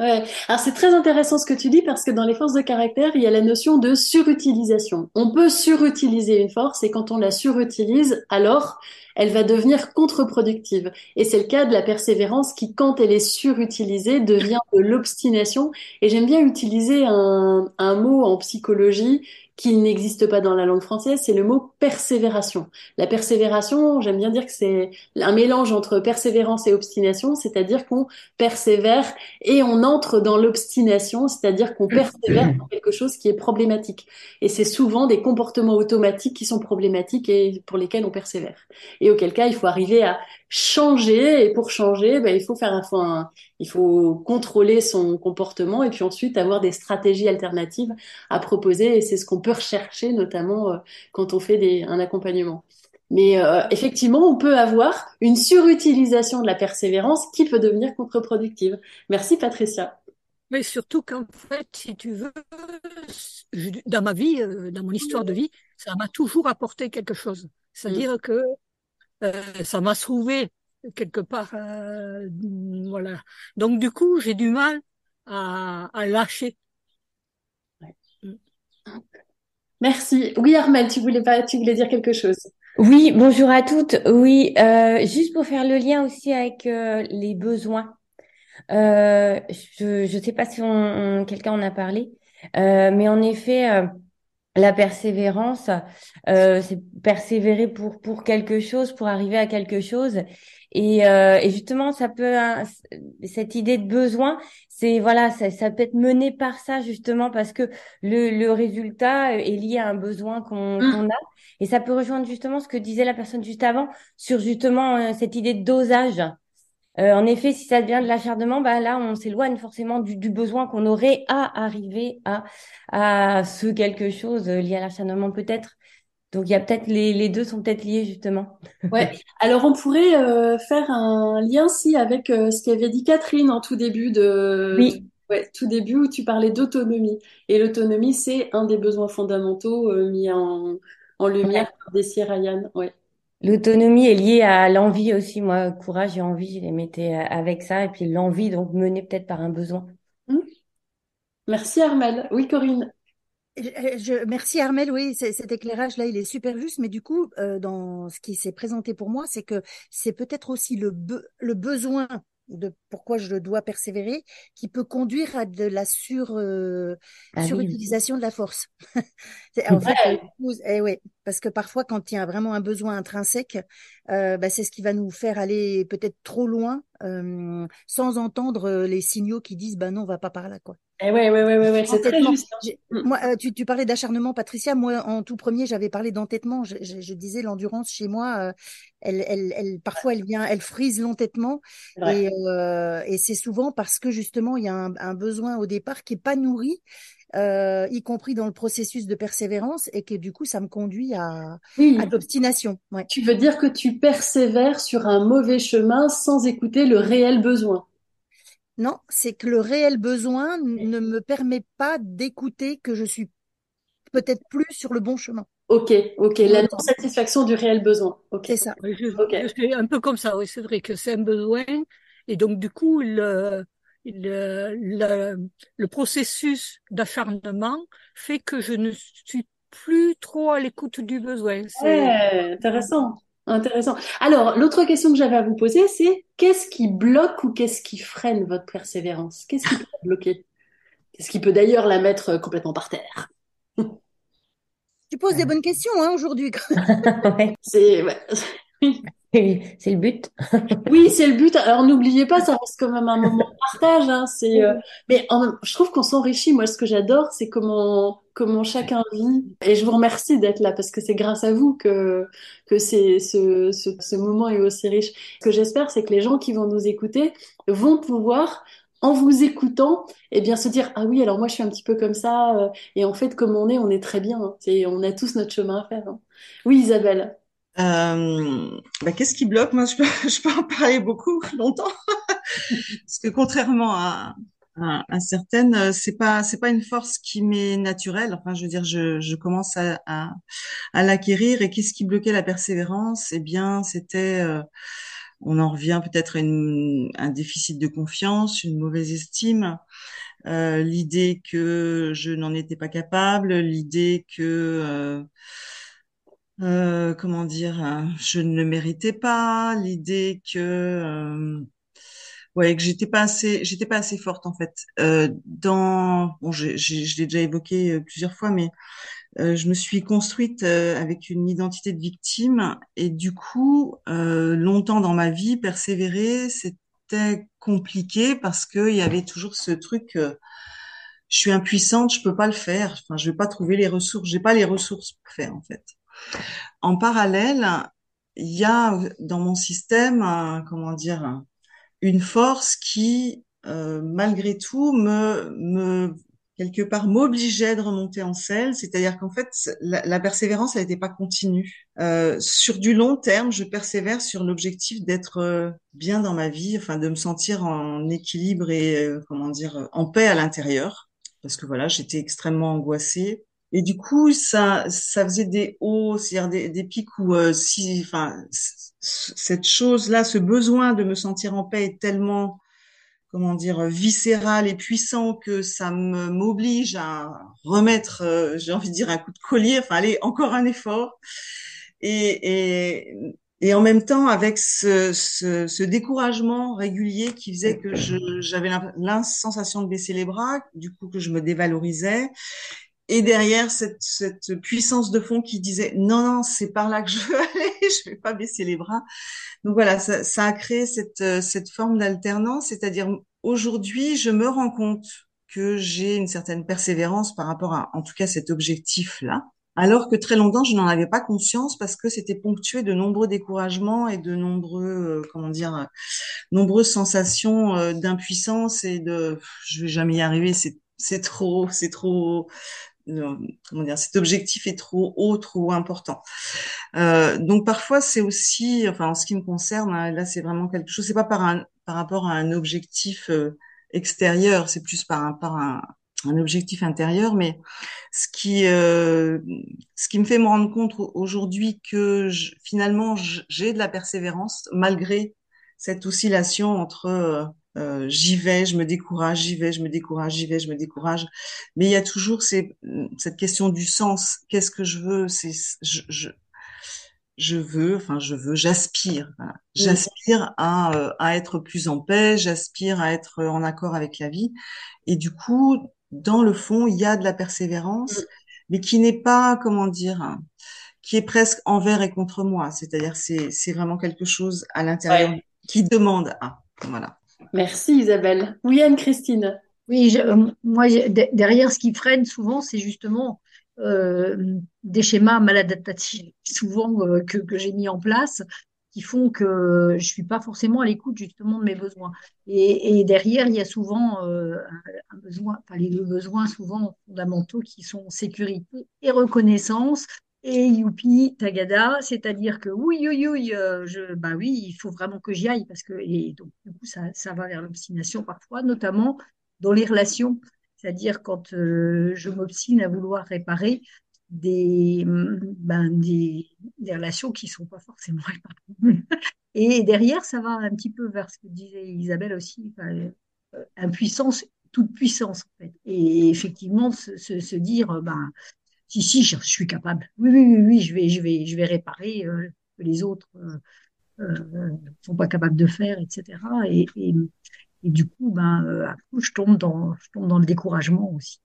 Ouais. Alors c'est très intéressant ce que tu dis parce que dans les forces de caractère, il y a la notion de surutilisation. On peut surutiliser une force et quand on la surutilise, alors elle va devenir contre-productive. Et c'est le cas de la persévérance qui, quand elle est surutilisée, devient de l'obstination. Et j'aime bien utiliser un, un mot en psychologie qui n'existe pas dans la langue française, c'est le mot persévération. La persévération, j'aime bien dire que c'est un mélange entre persévérance et obstination, c'est-à-dire qu'on persévère et on entre dans l'obstination, c'est-à-dire qu'on persévère dans quelque chose qui est problématique. Et c'est souvent des comportements automatiques qui sont problématiques et pour lesquels on persévère. Et auquel cas, il faut arriver à changer et pour changer, ben, il faut faire un, un, il faut contrôler son comportement et puis ensuite avoir des stratégies alternatives à proposer et c'est ce qu'on peut rechercher notamment euh, quand on fait des, un accompagnement. Mais euh, effectivement, on peut avoir une surutilisation de la persévérance qui peut devenir contre-productive. Merci Patricia. Mais surtout qu'en fait, si tu veux, dans ma vie, euh, dans mon histoire de vie, ça m'a toujours apporté quelque chose. C'est-à-dire mm. que euh, ça m'a sauvé quelque part. Euh, voilà. Donc du coup, j'ai du mal à, à lâcher. Merci. Oui, Armel, tu voulais pas, tu voulais dire quelque chose. Oui, bonjour à toutes. Oui, euh, juste pour faire le lien aussi avec euh, les besoins. Euh, je ne sais pas si on, quelqu'un en a parlé, euh, mais en effet, la persévérance, euh, c'est persévérer pour pour quelque chose, pour arriver à quelque chose. Et, euh, et justement, ça peut cette idée de besoin, c'est voilà, ça, ça peut être mené par ça justement parce que le, le résultat est lié à un besoin qu'on mmh. a. Et ça peut rejoindre justement ce que disait la personne juste avant sur justement euh, cette idée de dosage. Euh, en effet, si ça devient de l'acharnement, bah là, on s'éloigne forcément du, du besoin qu'on aurait à arriver à, à ce quelque chose euh, lié à l'acharnement peut-être. Donc il y a peut-être les, les deux sont peut-être liés justement. Ouais. Alors on pourrait euh, faire un lien si avec ce qu'avait dit Catherine en tout début de. Oui. Ouais, tout début où tu parlais d'autonomie. Et l'autonomie, c'est un des besoins fondamentaux mis en, en lumière par Desi Ryan. Ouais. L'autonomie est liée à l'envie aussi. Moi, courage et envie, je les mettais euh, avec ça. Et puis l'envie, donc menée peut-être par un besoin. Mmh. Merci Armel. Oui, Corinne. Je, merci Armel, oui, cet éclairage là, il est super juste, mais du coup, euh, dans ce qui s'est présenté pour moi, c'est que c'est peut-être aussi le, le besoin de pourquoi je dois persévérer, qui peut conduire à de la sur euh, ah surutilisation de la force. en fait, eh ouais, parce que parfois, quand il y a vraiment un besoin intrinsèque, euh, bah, c'est ce qui va nous faire aller peut-être trop loin, euh, sans entendre les signaux qui disent bah non, on va pas par là, quoi. Eh ouais, ouais, ouais, ouais, c'est très juste. Hein. Moi, euh, tu, tu parlais d'acharnement, Patricia. Moi, en tout premier, j'avais parlé d'entêtement. Je, je, je, disais l'endurance chez moi, euh, elle, elle, elle, parfois, elle vient, elle frise l'entêtement, et, euh, et c'est souvent parce que justement, il y a un, un besoin au départ qui est pas nourri. Euh, y compris dans le processus de persévérance, et que du coup, ça me conduit à, oui. à l'obstination. Ouais. Tu veux dire que tu persévères sur un mauvais chemin sans écouter le réel besoin. Non, c'est que le réel besoin ne me permet pas d'écouter que je suis peut-être plus sur le bon chemin. Ok, ok, la non-satisfaction du réel besoin. Ok, c'est ça. Je, okay. suis un peu comme ça, oui, c'est vrai que c'est un besoin. Et donc, du coup, le, le, le, le processus d'acharnement fait que je ne suis plus trop à l'écoute du besoin. C'est intéressant. Intéressant. Alors, l'autre question que j'avais à vous poser, c'est qu'est-ce qui bloque ou qu'est-ce qui freine votre persévérance? Qu'est-ce qui peut la bloquer? Qu'est-ce qui peut d'ailleurs la mettre complètement par terre? Tu poses des bonnes questions hein, aujourd'hui. c'est ouais. c'est le but. oui, c'est le but. Alors n'oubliez pas, ça reste quand même un moment de partage. Hein. C'est, euh... mais en... je trouve qu'on s'enrichit. Moi, ce que j'adore, c'est comment comment chacun vit. Et je vous remercie d'être là parce que c'est grâce à vous que que c'est ce, ce, ce moment est aussi riche. Ce que j'espère, c'est que les gens qui vont nous écouter vont pouvoir en vous écoutant, eh bien se dire ah oui alors moi je suis un petit peu comme ça euh, et en fait comme on est on est très bien. Hein. C'est on a tous notre chemin à faire. hein. Oui Isabelle. Euh, bah, qu'est-ce qui bloque? Moi, je peux, je en parler beaucoup longtemps, parce que contrairement à, certaines, euh, c'est pas, pas une force qui m'est naturelle. Enfin, je veux dire, je, commence à, l'acquérir. Et qu'est-ce qui bloquait la persévérance? Eh bien, c'était, euh, on en revient peut-être à un déficit de confiance, une mauvaise estime, l'idée que je n'en étais pas capable, l'idée que euh, comment dire, euh, je ne le méritais pas, l'idée que euh, ouais que j'étais pas assez, j'étais pas assez forte en fait. Euh, dans bon, j'ai- je l'ai déjà évoqué euh, plusieurs fois, mais euh, je me suis construite avec une identité de victime et du coup, longtemps dans ma vie, persévérer, c'était compliqué parce que il y avait toujours ce truc. je suis impuissante, je peux pas le faire. Enfin, je vais pas trouver les ressources. J'ai pas les ressources pour faire en fait. En parallèle, il y a dans mon système, un- comment dire, une force qui, euh, malgré tout, me, me quelque part m'obligeait de remonter en selle. C'est-à-dire qu'en fait, la, la persévérance, elle n'était pas continue. Euh, sur du long terme, je persévère sur l'objectif d'être euh, bien dans ma vie, enfin de me sentir en équilibre et euh, comment dire, en paix à l'intérieur. Parce que voilà, j'étais extrêmement angoissée. Et du coup, ça, ça faisait des hauts, c'est-à-dire des, pics où, euh, si, enfin, cette chose-là, ce besoin de me sentir en paix est tellement, comment dire, viscéral et puissant que ça m'oblige à remettre, euh, j'ai envie de dire, un coup de collier, enfin, allez, encore un effort. Et, et, et en même temps, avec ce, ce, ce découragement régulier qui faisait que j'avais l'imp- la sensation de baisser les bras, du coup que je me dévalorisais, et derrière cette, cette puissance de fond qui disait non non c'est par là que je veux aller je vais pas baisser les bras. Donc voilà ça, ça a créé cette euh, cette forme d'alternance. C'est-à-dire aujourd'hui je me rends compte que j'ai une certaine persévérance par rapport à en tout cas cet objectif là alors que très longtemps je n'en avais pas conscience parce que c'était ponctué de nombreux découragements et de nombreux euh, comment dire nombreuses sensations euh, d'impuissance et de je vais jamais y arriver c'est c'est trop c'est trop comment dire, cet objectif est trop haut, trop important. Euh, donc parfois c'est aussi, enfin en ce qui me concerne, hein, là c'est vraiment quelque chose, c'est pas par un, par rapport à un objectif euh, extérieur, c'est plus par un, par un, un objectif intérieur, mais ce qui, euh, ce qui me fait me rendre compte aujourd'hui que je- finalement j'ai de la persévérance malgré cette oscillation entre euh, j'y vais, je me décourage, j'y vais, je me décourage, j'y vais, je me décourage. Mais il y a toujours ces, cette question du sens. Qu'est-ce que je veux? C'est, je, je, je veux, enfin, je veux, j'aspire. voilà. J'aspire à, euh, à être plus en paix, j'aspire à être en accord avec la vie. Et du coup, dans le fond, il y a de la persévérance, mais qui n'est pas, comment dire, qui est presque envers et contre moi. C'est-à-dire, c'est, c'est vraiment quelque chose à l'intérieur Ouais. qui demande à. Voilà. Merci Isabelle. Oui Anne-Christine. Oui, euh, moi, derrière ce qui freine souvent, c'est justement euh, des schémas maladaptatifs, souvent euh, que, que j'ai mis en place, qui font que je suis pas forcément à l'écoute justement de mes besoins. Et, et derrière, il y a souvent un besoin, enfin les deux besoins souvent fondamentaux qui sont sécurité et reconnaissance. Et youpi, tagada, c'est-à-dire que oui, oui, oui, euh, je, bah oui, il faut vraiment que j'y aille parce que, et donc, du coup, ça, ça va vers l'obstination parfois, notamment dans les relations. C'est-à-dire quand euh, je m'obstine à vouloir réparer des, ben, des, relations qui sont pas forcément réparables. Et derrière, ça va un petit peu vers ce que disait Isabelle aussi, euh, impuissance, toute puissance en fait. Et effectivement, se, se, se dire, ben, si, si, je, suis capable. Oui, oui, oui, oui, je vais, je vais, je vais réparer euh, que les autres euh, euh, sont pas capables de faire, etc. Et, et, et du coup, ben, euh, je tombe dans, je tombe dans le découragement aussi.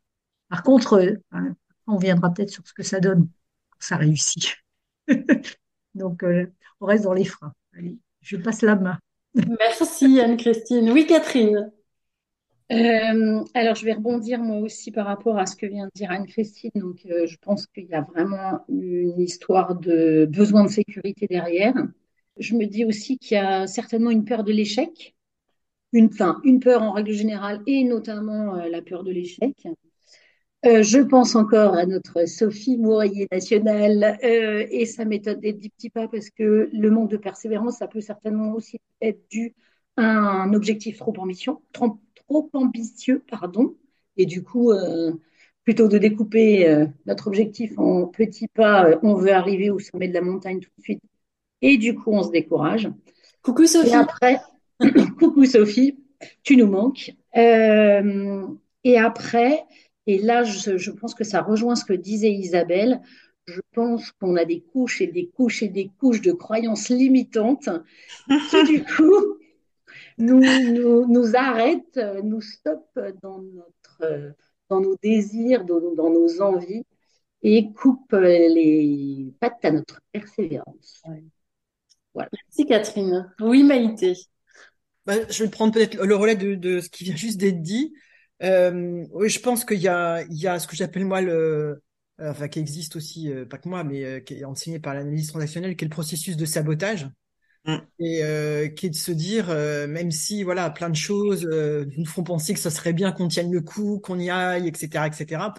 Par contre, hein, on viendra peut-être sur ce que ça donne quand ça réussit. Donc, euh, on reste dans les freins. Allez, je passe la main. Merci Anne-Christine. Oui Catherine. Euh, alors, je vais rebondir moi aussi par rapport à ce que vient de dire Anne-Christine. Donc, euh, je pense qu'il y a vraiment une histoire de besoin de sécurité derrière. Je me dis aussi qu'il y a certainement une peur de l'échec. une, enfin, une peur en règle générale et notamment la peur de l'échec. Euh, je pense encore à notre Sophie Mourier nationale euh, et sa méthode des petits pas parce que le manque de persévérance, ça peut certainement aussi être dû à un objectif trop ambitieux, trop, trop ambitieux, pardon. Et du coup, euh, plutôt que de découper notre objectif en petits pas, on veut arriver au sommet de la montagne tout de suite. Et du coup, on se décourage. Coucou Sophie. Et après, coucou Sophie, tu nous manques. et après, et là, je, pense que ça rejoint ce que disait Isabelle. Je pense qu'on a des couches et des couches et des couches de croyances limitantes qui, du coup, nous, nous, nous arrêtent, nous stoppent dans, notre, dans nos désirs, dans, dans nos envies et coupent les pattes à notre persévérance. Voilà. Merci Catherine. Oui, Maïté. Bah, je vais prendre peut-être le relais de, de, ce qui vient juste d'être dit. Euh, oui, je pense qu'il y a, il y a ce que j'appelle moi le, euh, enfin qui existe aussi, euh, pas que moi, mais euh, qui est enseigné par l'analyse transactionnelle, qui est le processus de sabotage. Mm. Et qui est de se dire, même si voilà, plein de choses nous font penser que ça serait bien qu'on tienne le coup, qu'on y aille, etc., etc.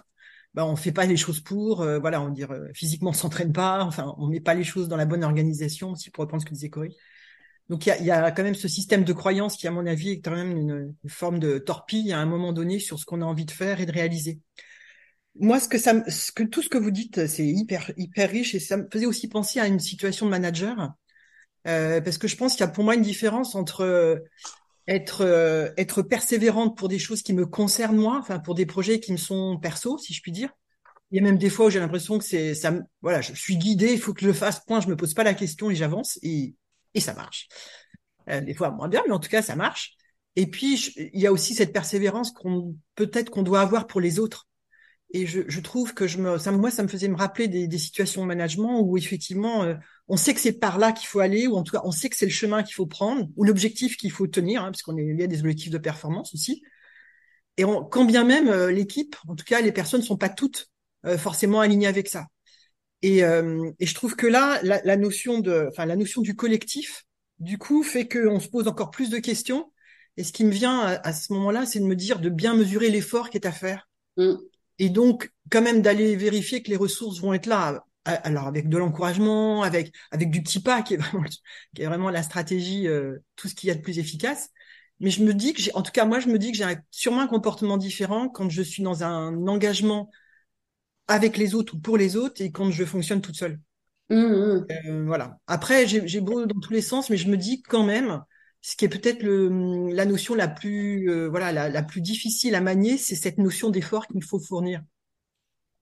Bah, on fait pas les choses pour, voilà, on dire physiquement on s'entraîne pas, enfin on met pas les choses dans la bonne organisation, si pour reprendre ce que disait Corey. Donc il y a, y a, quand même ce système de croyance qui, à mon avis, est quand même une, une forme de torpille à un moment donné sur ce qu'on a envie de faire et de réaliser. Moi, ce que ça, ce que tout ce que vous dites, c'est hyper hyper riche et ça me faisait aussi penser à une situation de manager, euh, parce que je pense qu'il y a pour moi une différence entre euh, être euh, être persévérante pour des choses qui me concernent moi, enfin pour des projets qui me sont perso, si je puis dire. Il y a même des fois où j'ai l'impression que c'est ça, voilà, je suis guidé, il faut que je le fasse. Point, je me pose pas la question et j'avance et et ça marche. Euh, des fois moins bien, mais en tout cas ça marche. Et puis il y a aussi cette persévérance qu'on peut-être qu'on doit avoir pour les autres. Et je, je trouve que je me, ça, moi, ça me faisait me rappeler des, des situations de management où effectivement, euh, on sait que c'est par là qu'il faut aller, ou en tout cas, on sait que c'est le chemin qu'il faut prendre, ou l'objectif qu'il faut tenir, hein, parce qu'on est y a des objectifs de performance aussi. Et on, quand bien même euh, l'équipe, en tout cas, les personnes ne sont pas toutes forcément alignées avec ça. Et, euh, et, je trouve que là, la, la, notion de, enfin, la notion du collectif, du coup, fait qu'on se pose encore plus de questions. Et ce qui me vient à, ce moment-là, c'est de me dire de bien mesurer l'effort qui est à faire. Mm. Et donc, quand même, d'aller vérifier que les ressources vont être là. Alors, avec de l'encouragement, avec avec du petit pas, qui est vraiment, qui est vraiment la stratégie, euh, tout ce qu'il y a de plus efficace. Mais je me dis que j'ai, en tout cas, moi, je me dis que j'ai sûrement un comportement différent quand je suis dans un engagement avec les autres ou pour les autres et quand je fonctionne toute seule. Mmh, mmh. Euh, voilà. Après, j'ai beau dans tous les sens, mais je me dis quand même, ce qui est peut-être la notion la plus, euh, voilà, la, la, plus difficile à manier, c'est cette notion d'effort qu'il faut fournir.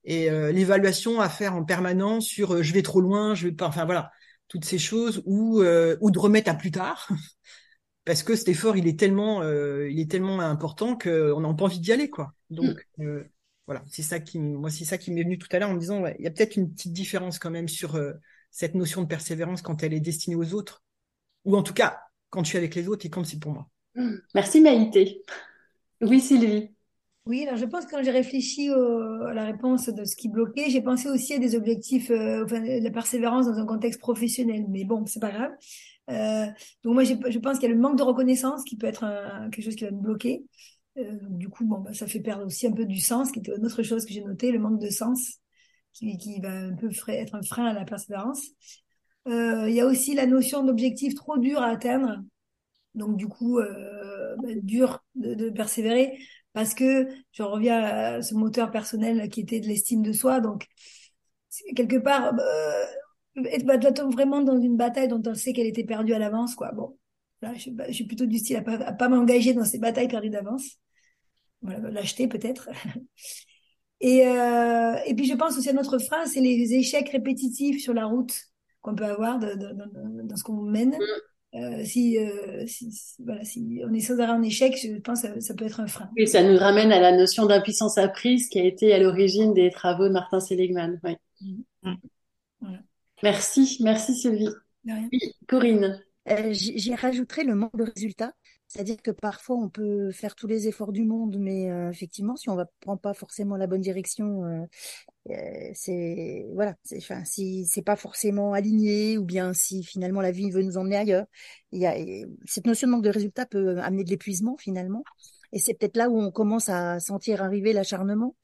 Et euh, l'évaluation à faire en permanence sur euh, je vais trop loin, je vais pas, enfin voilà, toutes ces choses ou ou de remettre à plus tard. Parce que cet effort, il est tellement, il est tellement important qu'on n'a pas envie d'y aller, quoi. Donc, mmh voilà, c'est ça qui, moi, c'est ça qui m'est venu tout à l'heure en me disant, il y a peut-être une petite différence quand même sur euh, cette notion de persévérance quand elle est destinée aux autres, ou en tout cas quand je suis avec les autres et quand c'est pour moi. Merci Maïté. Oui, Sylvie. Oui, alors je pense que quand j'ai réfléchi à la réponse de ce qui bloquait, j'ai pensé aussi à des objectifs, euh, enfin, la persévérance dans un contexte professionnel. Mais bon, c'est pas grave. Euh, donc moi, je pense qu'il y a le manque de reconnaissance qui peut être quelque chose qui va me bloquer. Euh, du coup, bon, bah, ça fait perdre aussi un peu du sens, qui était une autre chose que j'ai noté, le manque de sens, qui, qui va un peu être un frein à la persévérance. Euh, il y a aussi la notion d'objectif trop dur à atteindre, donc du coup, euh, bah, dur de, de, persévérer, parce que je reviens à ce moteur personnel qui était de l'estime de soi, donc quelque part, euh, être vraiment dans une bataille dont on sait qu'elle était perdue à l'avance, quoi. Bon, là, je, suis plutôt du style à pas, à pas m'engager dans ces batailles perdues d'avance voilà, l'acheter peut-être. Et, euh, et puis je pense aussi à notre frein, c'est les échecs répétitifs sur la route qu'on peut avoir de, de, de, dans ce qu'on mène. Mm. Euh, si, euh, si, voilà, si on est sans arrêt en échec, je pense que ça, ça, peut être un frein. Et ça nous ramène à la notion d'impuissance apprise qui a été à l'origine des travaux de Martin Seligman. Oui. Mm. Mm. Voilà. Merci, merci Sylvie. Oui, Corinne. Euh, J'y rajouterai le manque de résultats C'est-à-dire que parfois on peut faire tous les efforts du monde, mais euh, effectivement, si on ne prend pas forcément la bonne direction, euh, euh, c'est voilà, enfin si c'est pas forcément aligné ou bien si finalement la vie veut nous emmener ailleurs, cette notion de manque de résultat peut amener de l'épuisement finalement, et c'est peut-être là où on commence à sentir arriver l'acharnement,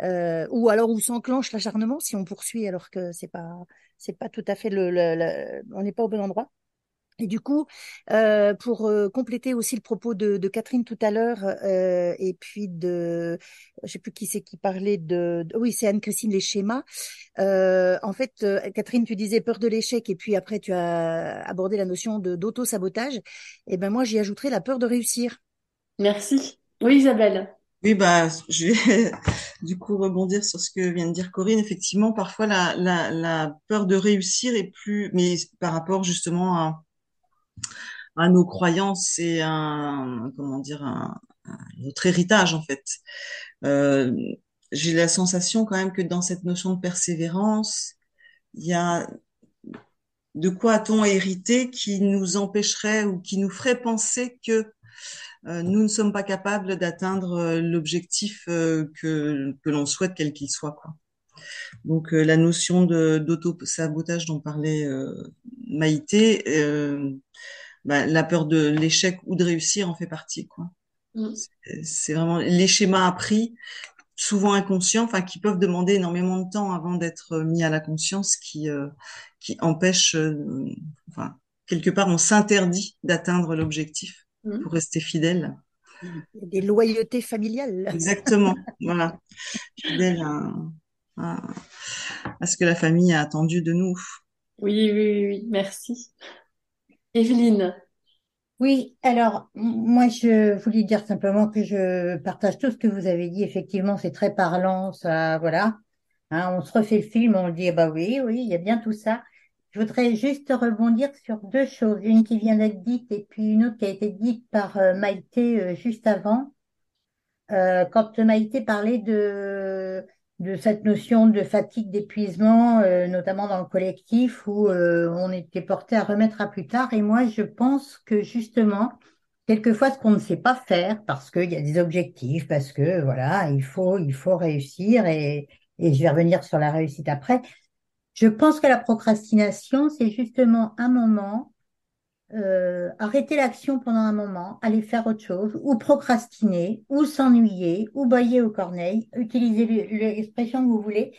ou alors où s'enclenche l'acharnement si on poursuit alors que c'est pas c'est pas tout à fait le on n'est pas au bon endroit. Et du coup, euh, pour euh, compléter aussi le propos de, de Catherine tout à l'heure, euh, et puis de, je sais plus qui c'est qui parlait de, oui, c'est Anne-Christine les schémas. Euh, en fait, euh, Catherine, tu disais peur de l'échec, et puis après tu as abordé la notion de d'auto sabotage. Et eh ben moi, j'y ajouterais la peur de réussir. Merci. Oui, Isabelle. Oui, bah, je vais du coup rebondir sur ce que vient de dire Corinne. Effectivement, parfois la, la, la peur de réussir est plus, mais par rapport justement à à nos croyances et un comment dire notre héritage en fait. Euh, j'ai la sensation quand même que dans cette notion de persévérance, il y a de quoi a-t-on hérité qui nous empêcherait ou qui nous ferait penser que euh, nous ne sommes pas capables d'atteindre euh, l'objectif que, l'on souhaite, quel qu'il soit. Donc la notion de d'auto-sabotage dont parlait Maïté, bah, la peur de l'échec ou de réussir en fait partie, quoi. Mm. C'est vraiment les schémas appris, souvent inconscients, enfin qui peuvent demander énormément de temps avant d'être mis à la conscience, qui euh, qui empêchent, euh, enfin quelque part on s'interdit d'atteindre l'objectif mm. pour rester fidèle. Des loyautés familiales. Exactement, voilà, fidèle à, à, ce que la famille a attendu de nous. Oui, oui, oui, merci. Evelyne. Oui, alors moi je voulais dire simplement que je partage tout ce que vous avez dit. Effectivement, c'est très parlant, ça, voilà. Hein, on se refait le film, on dit bah oui, oui, il y a bien tout ça. Je voudrais juste rebondir sur deux choses, une qui vient d'être dite et puis une autre qui a été dite par euh, Maïté euh, juste avant. Euh, quand Maïté parlait de de cette notion de fatigue, d'épuisement, euh, notamment dans le collectif où euh, on était porté à remettre à plus tard. Et moi, je pense que justement, quelquefois, ce qu'on ne sait pas faire, parce qu'il y a des objectifs, parce que voilà, il faut, il faut réussir, et, et je vais revenir sur la réussite après. Je pense que la procrastination, c'est justement un moment euh, arrêter l'action pendant un moment, aller faire autre chose, ou procrastiner, ou s'ennuyer, ou bailler aux corneilles, utiliser l'expression que vous voulez,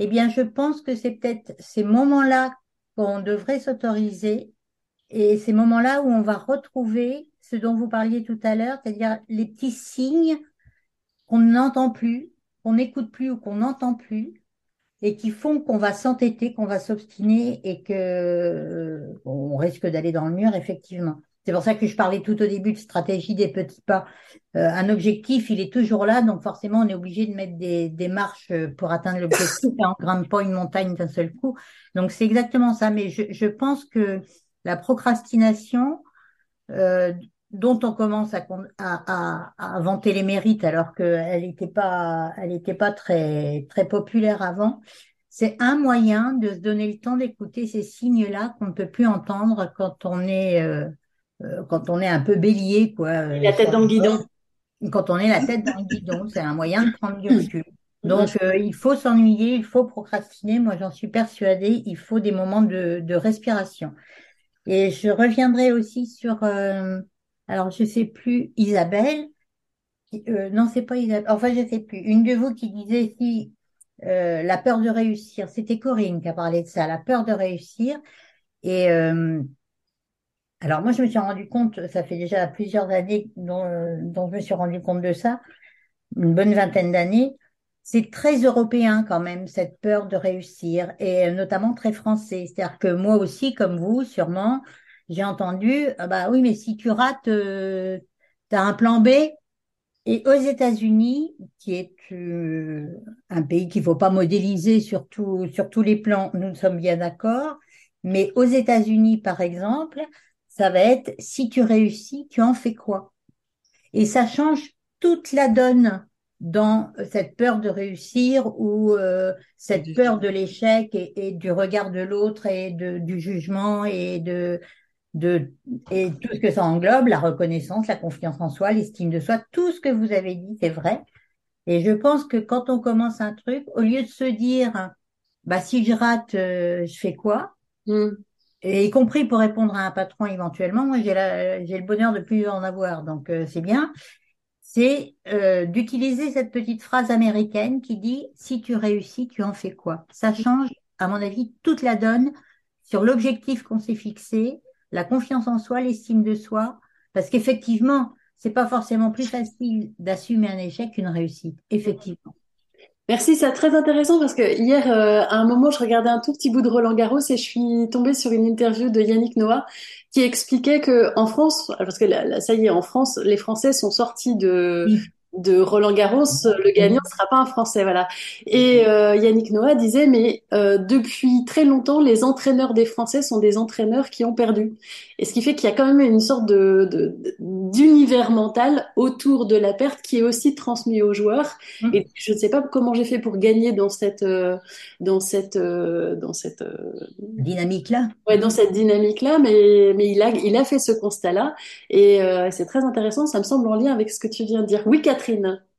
eh bien, je pense que c'est peut-être ces moments-là qu'on devrait s'autoriser et ces moments-là où on va retrouver ce dont vous parliez tout à l'heure, c'est-à-dire les petits signes qu'on n'entend plus, qu'on n'écoute plus ou qu'on n'entend plus, et qui font qu'on va s'entêter, qu'on va s'obstiner et que euh, on risque d'aller dans le mur, effectivement. C'est pour ça que je parlais tout au début de stratégie des petits pas. Euh, un objectif, il est toujours là, donc forcément, on est obligé de mettre des, des marches pour atteindre l'objectif on grimpe pas une montagne d'un seul coup. Donc c'est exactement ça. Mais je, je, pense que la procrastination, euh, dont on commence à, à, à, vanter les mérites alors qu'elle n'était pas, elle n'était pas très, très populaire avant. C'est un moyen de se donner le temps d'écouter ces signes-là qu'on ne peut plus entendre quand on est, euh, euh quand on est un peu bélier, quoi. La tête dans le guidon. Quand on est la tête dans le guidon, c'est un moyen de prendre du recul. Donc, euh, il faut s'ennuyer, il faut procrastiner. Moi, j'en suis persuadée. Il faut des moments de, de respiration. Et je reviendrai aussi sur euh, alors je sais plus, Isabelle, euh, non c'est pas Isabelle, enfin je sais plus, une de vous qui disait si euh, la peur de réussir, c'était Corinne qui a parlé de ça, la peur de réussir. Et euh, alors moi je me suis rendu compte, ça fait déjà plusieurs années dont, dont je me suis rendu compte de ça, une bonne vingtaine d'années, c'est très européen quand même, cette peur de réussir, et notamment très français. C'est-à-dire que moi aussi, comme vous, sûrement, j'ai entendu, ah bah oui, mais si tu rates, euh, tu as un plan B. Et aux États-Unis, qui est euh, un pays qu'il faut pas modéliser sur, sur tous les plans, nous sommes bien d'accord, mais aux États-Unis, par exemple, ça va être si tu réussis, tu en fais quoi? Et ça change toute la donne dans cette peur de réussir ou euh, cette peur de l'échec et, et, du regard de l'autre et de, du jugement et de de et tout ce que ça englobe, la reconnaissance, la confiance en soi, l'estime de soi, tout ce que vous avez dit, c'est vrai. Et je pense que quand on commence un truc, au lieu de se dire, bah si je rate, euh, je fais quoi? Mm. Et y compris pour répondre à un patron éventuellement, moi j'ai j'ai le bonheur de plus en avoir, donc euh, c'est bien. C'est euh, d'utiliser cette petite phrase américaine qui dit si tu réussis, tu en fais quoi? Ça change, à mon avis, toute la donne sur l'objectif qu'on s'est fixé, la confiance en soi, l'estime de soi, parce qu'effectivement, c'est pas forcément plus facile d'assumer un échec qu'une réussite, effectivement. Merci, c'est très intéressant parce que hier, euh, à un moment, je regardais un tout petit bout de Roland Garros et je suis tombée sur une interview de Yannick Noah qui expliquait que en France, parce que là, ça y est, en France, les Français sont sortis de Oui. De Roland Garros, le gagnant ne sera pas un Français, voilà. Et euh, Yannick Noah disait, mais euh, depuis très longtemps, les entraîneurs des Français sont des entraîneurs qui ont perdu. Et ce qui fait qu'il y a quand même une sorte de de- d'univers mental autour de la perte qui est aussi transmis aux joueurs. Mm. Et je ne sais pas comment j'ai fait pour gagner dans cette euh, dans cette euh, dans cette euh, Dynamique-là. ouais, dans cette dynamique-là, mais mais il a il a fait ce constat-là et euh, c'est très intéressant. Ça me semble en lien avec ce que tu viens de dire. Oui, Catherine.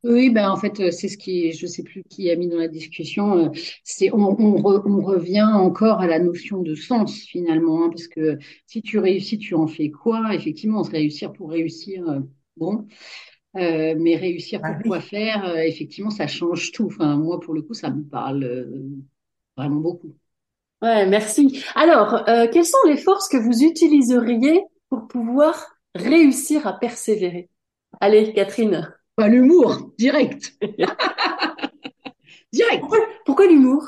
Oui, ben en fait, euh, c'est ce qui, je sais plus qui a mis dans la discussion. euh, C'est on, on, re- on revient encore à la notion de sens finalement, hein, parce que si tu réussis, tu en fais quoi? Effectivement, réussir pour réussir, euh, bon, Euh, mais réussir Ah pour oui. quoi faire? euh, effectivement, ça change tout. Enfin, moi, pour le coup, ça me parle euh, vraiment beaucoup. Ouais, merci. Alors, euh, quelles sont les forces que vous utiliseriez pour pouvoir réussir à persévérer? Allez, Catherine. L'humour, direct, direct. Pourquoi, pourquoi l'humour?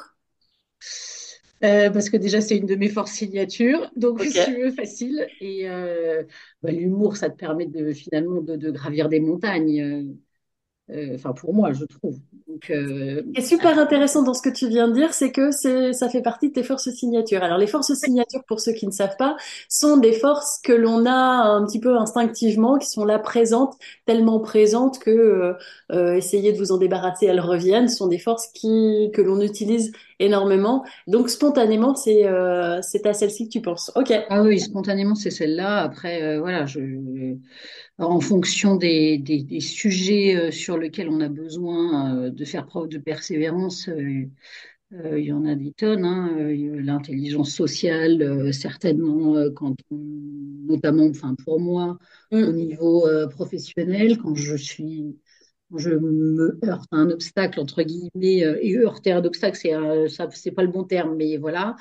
Euh, parce que déjà, c'est une de mes forces signatures, donc si tu veux, facile. Et euh, bah, l'humour, ça te permet de finalement de, de gravir des montagnes. Euh, euh, Enfin, pour moi, je trouve. Donc, euh, est super intéressant dans ce que tu viens de dire, c'est que c'est, ça fait partie de tes forces signatures. Alors, les forces signatures, pour ceux qui ne savent pas, sont des forces que l'on a un petit peu instinctivement, qui sont là présentes, tellement présentes que euh, euh, essayer de vous en débarrasser, elles reviennent. Ce sont des forces qui, que l'on utilise énormément. Donc, spontanément, c'est, euh, c'est à celle-ci que tu penses. Ok. ah oui, spontanément, c'est celle-là. Après, euh, voilà, je, en fonction des, des, des sujets euh, sur lesquels on a besoin euh, de faire preuve de persévérance, euh, il y en a des tonnes. Hein. L'intelligence sociale, certainement, quand on, notamment, enfin pour moi, au Mm. niveau euh, professionnel, quand je suis, je me heurte à un obstacle entre guillemets, et heurter un obstacle, c'est c'est pas le bon terme, mais voilà.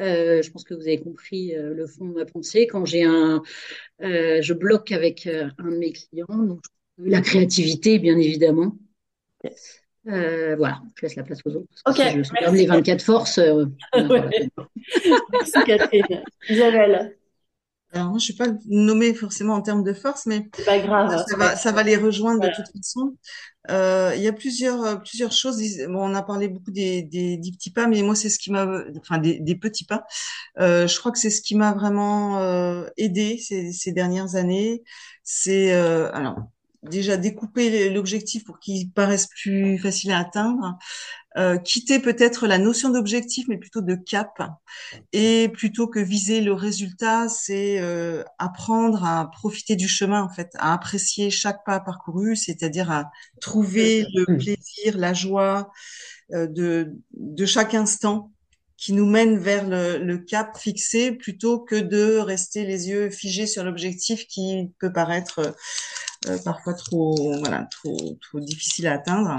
Euh, je pense que vous avez compris euh, le fond de ma pensée. Quand j'ai un, euh, je bloque avec un de mes clients, donc la créativité, bien évidemment. Voilà, je laisse la place aux autres. Ok, je les 24 forces, voilà. Ouais. Merci, Catherine. Isabelle, Alors moi, je ne vais pas le nommer forcément en termes de force, mais c'est pas grave. ça va, ça va les rejoindre de toute façon. Euh, il y a plusieurs, euh, plusieurs choses. Bon, on a parlé beaucoup des, des, des petits pas, mais moi, c'est ce qui m'a, enfin, des, des petits pas. Euh, je crois que c'est ce qui m'a vraiment euh, aidé ces, ces dernières années. C'est, euh, alors, déjà découper l'objectif pour qu'il paraisse plus facile à atteindre. Euh, quitter peut-être la notion d'objectif, mais plutôt de cap. Et plutôt que viser le résultat, c'est euh, apprendre à profiter du chemin, en fait, à apprécier chaque pas parcouru, c'est-à-dire à trouver le plaisir, la joie euh, de, de chaque instant qui nous mène vers le, le cap fixé, plutôt que de rester les yeux figés sur l'objectif qui peut paraître euh, parfois trop, voilà, trop, trop difficile à atteindre.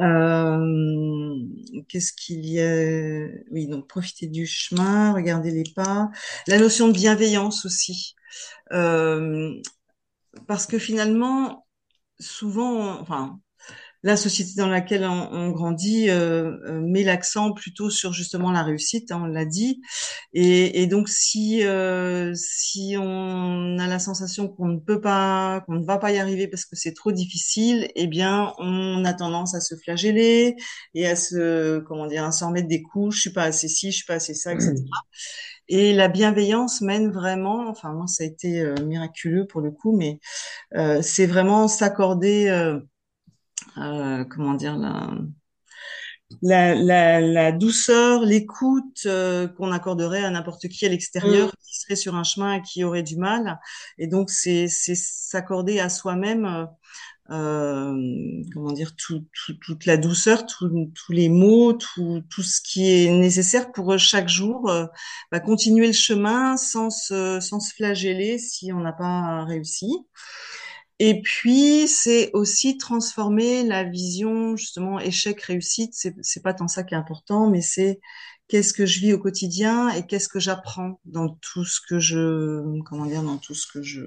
Euh, qu'est-ce qu'il y a? Oui, donc profiter du chemin, regarder les pas. La notion de bienveillance aussi. Euh, parce que finalement, souvent, enfin, la société dans laquelle on, on grandit euh, euh, met l'accent plutôt sur justement la réussite, hein, on l'a dit. Et, et donc si euh, si on a la sensation qu'on ne peut pas, qu'on ne va pas y arriver parce que c'est trop difficile, eh bien on a tendance à se flageller et à se comment dire, à s'en remettre des coups. Je suis pas assez ci, je suis pas assez ça, etc. Et la bienveillance mène vraiment, enfin moi ça a été euh, miraculeux pour le coup, mais euh, c'est vraiment s'accorder, euh, comment dire, la, la, la, la douceur, l'écoute euh, qu'on accorderait à n'importe qui à l'extérieur Mm. qui serait sur un chemin et qui aurait du mal. Et donc c'est s'accorder à soi-même, euh, euh, comment dire, tout, tout- toute la douceur, tous les mots, tout, tout ce qui est nécessaire pour euh, chaque jour euh, bah, continuer le chemin sans se, sans se flageller si on n'a pas réussi. Et puis, c'est aussi transformer la vision, justement, échec-réussite. C'est, c'est pas tant ça qui est important, mais c'est qu'est-ce que je vis au quotidien et qu'est-ce que j'apprends dans tout ce que je, comment dire, dans tout ce que je,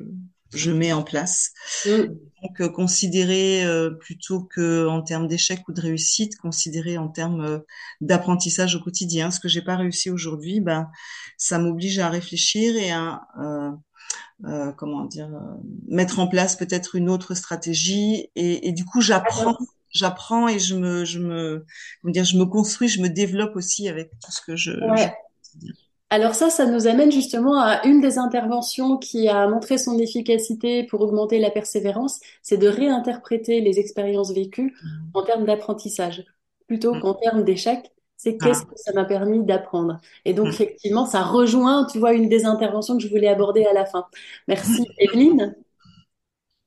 je mets en place. Mm. Donc, euh, considérer euh, plutôt que en termes d'échec ou de réussite, considérer en termes euh, d'apprentissage au quotidien. Ce que j'ai pas réussi aujourd'hui, ben, ça m'oblige à réfléchir et à euh, comment dire, euh, mettre en place peut-être une autre stratégie. Et, et du coup, j'apprends, j'apprends et je me, je me, comment dire, je me construis, je me développe aussi avec tout ce que je. Ouais. Alors ça, ça nous amène justement à une des interventions qui a montré son efficacité pour augmenter la persévérance, c'est de réinterpréter les expériences vécues en termes d'apprentissage plutôt qu'en termes d'échec. C'est qu'est-ce que ça m'a permis d'apprendre. Et donc, effectivement, ça rejoint, tu vois, une des interventions que je voulais aborder à la fin. Merci. Evelyne?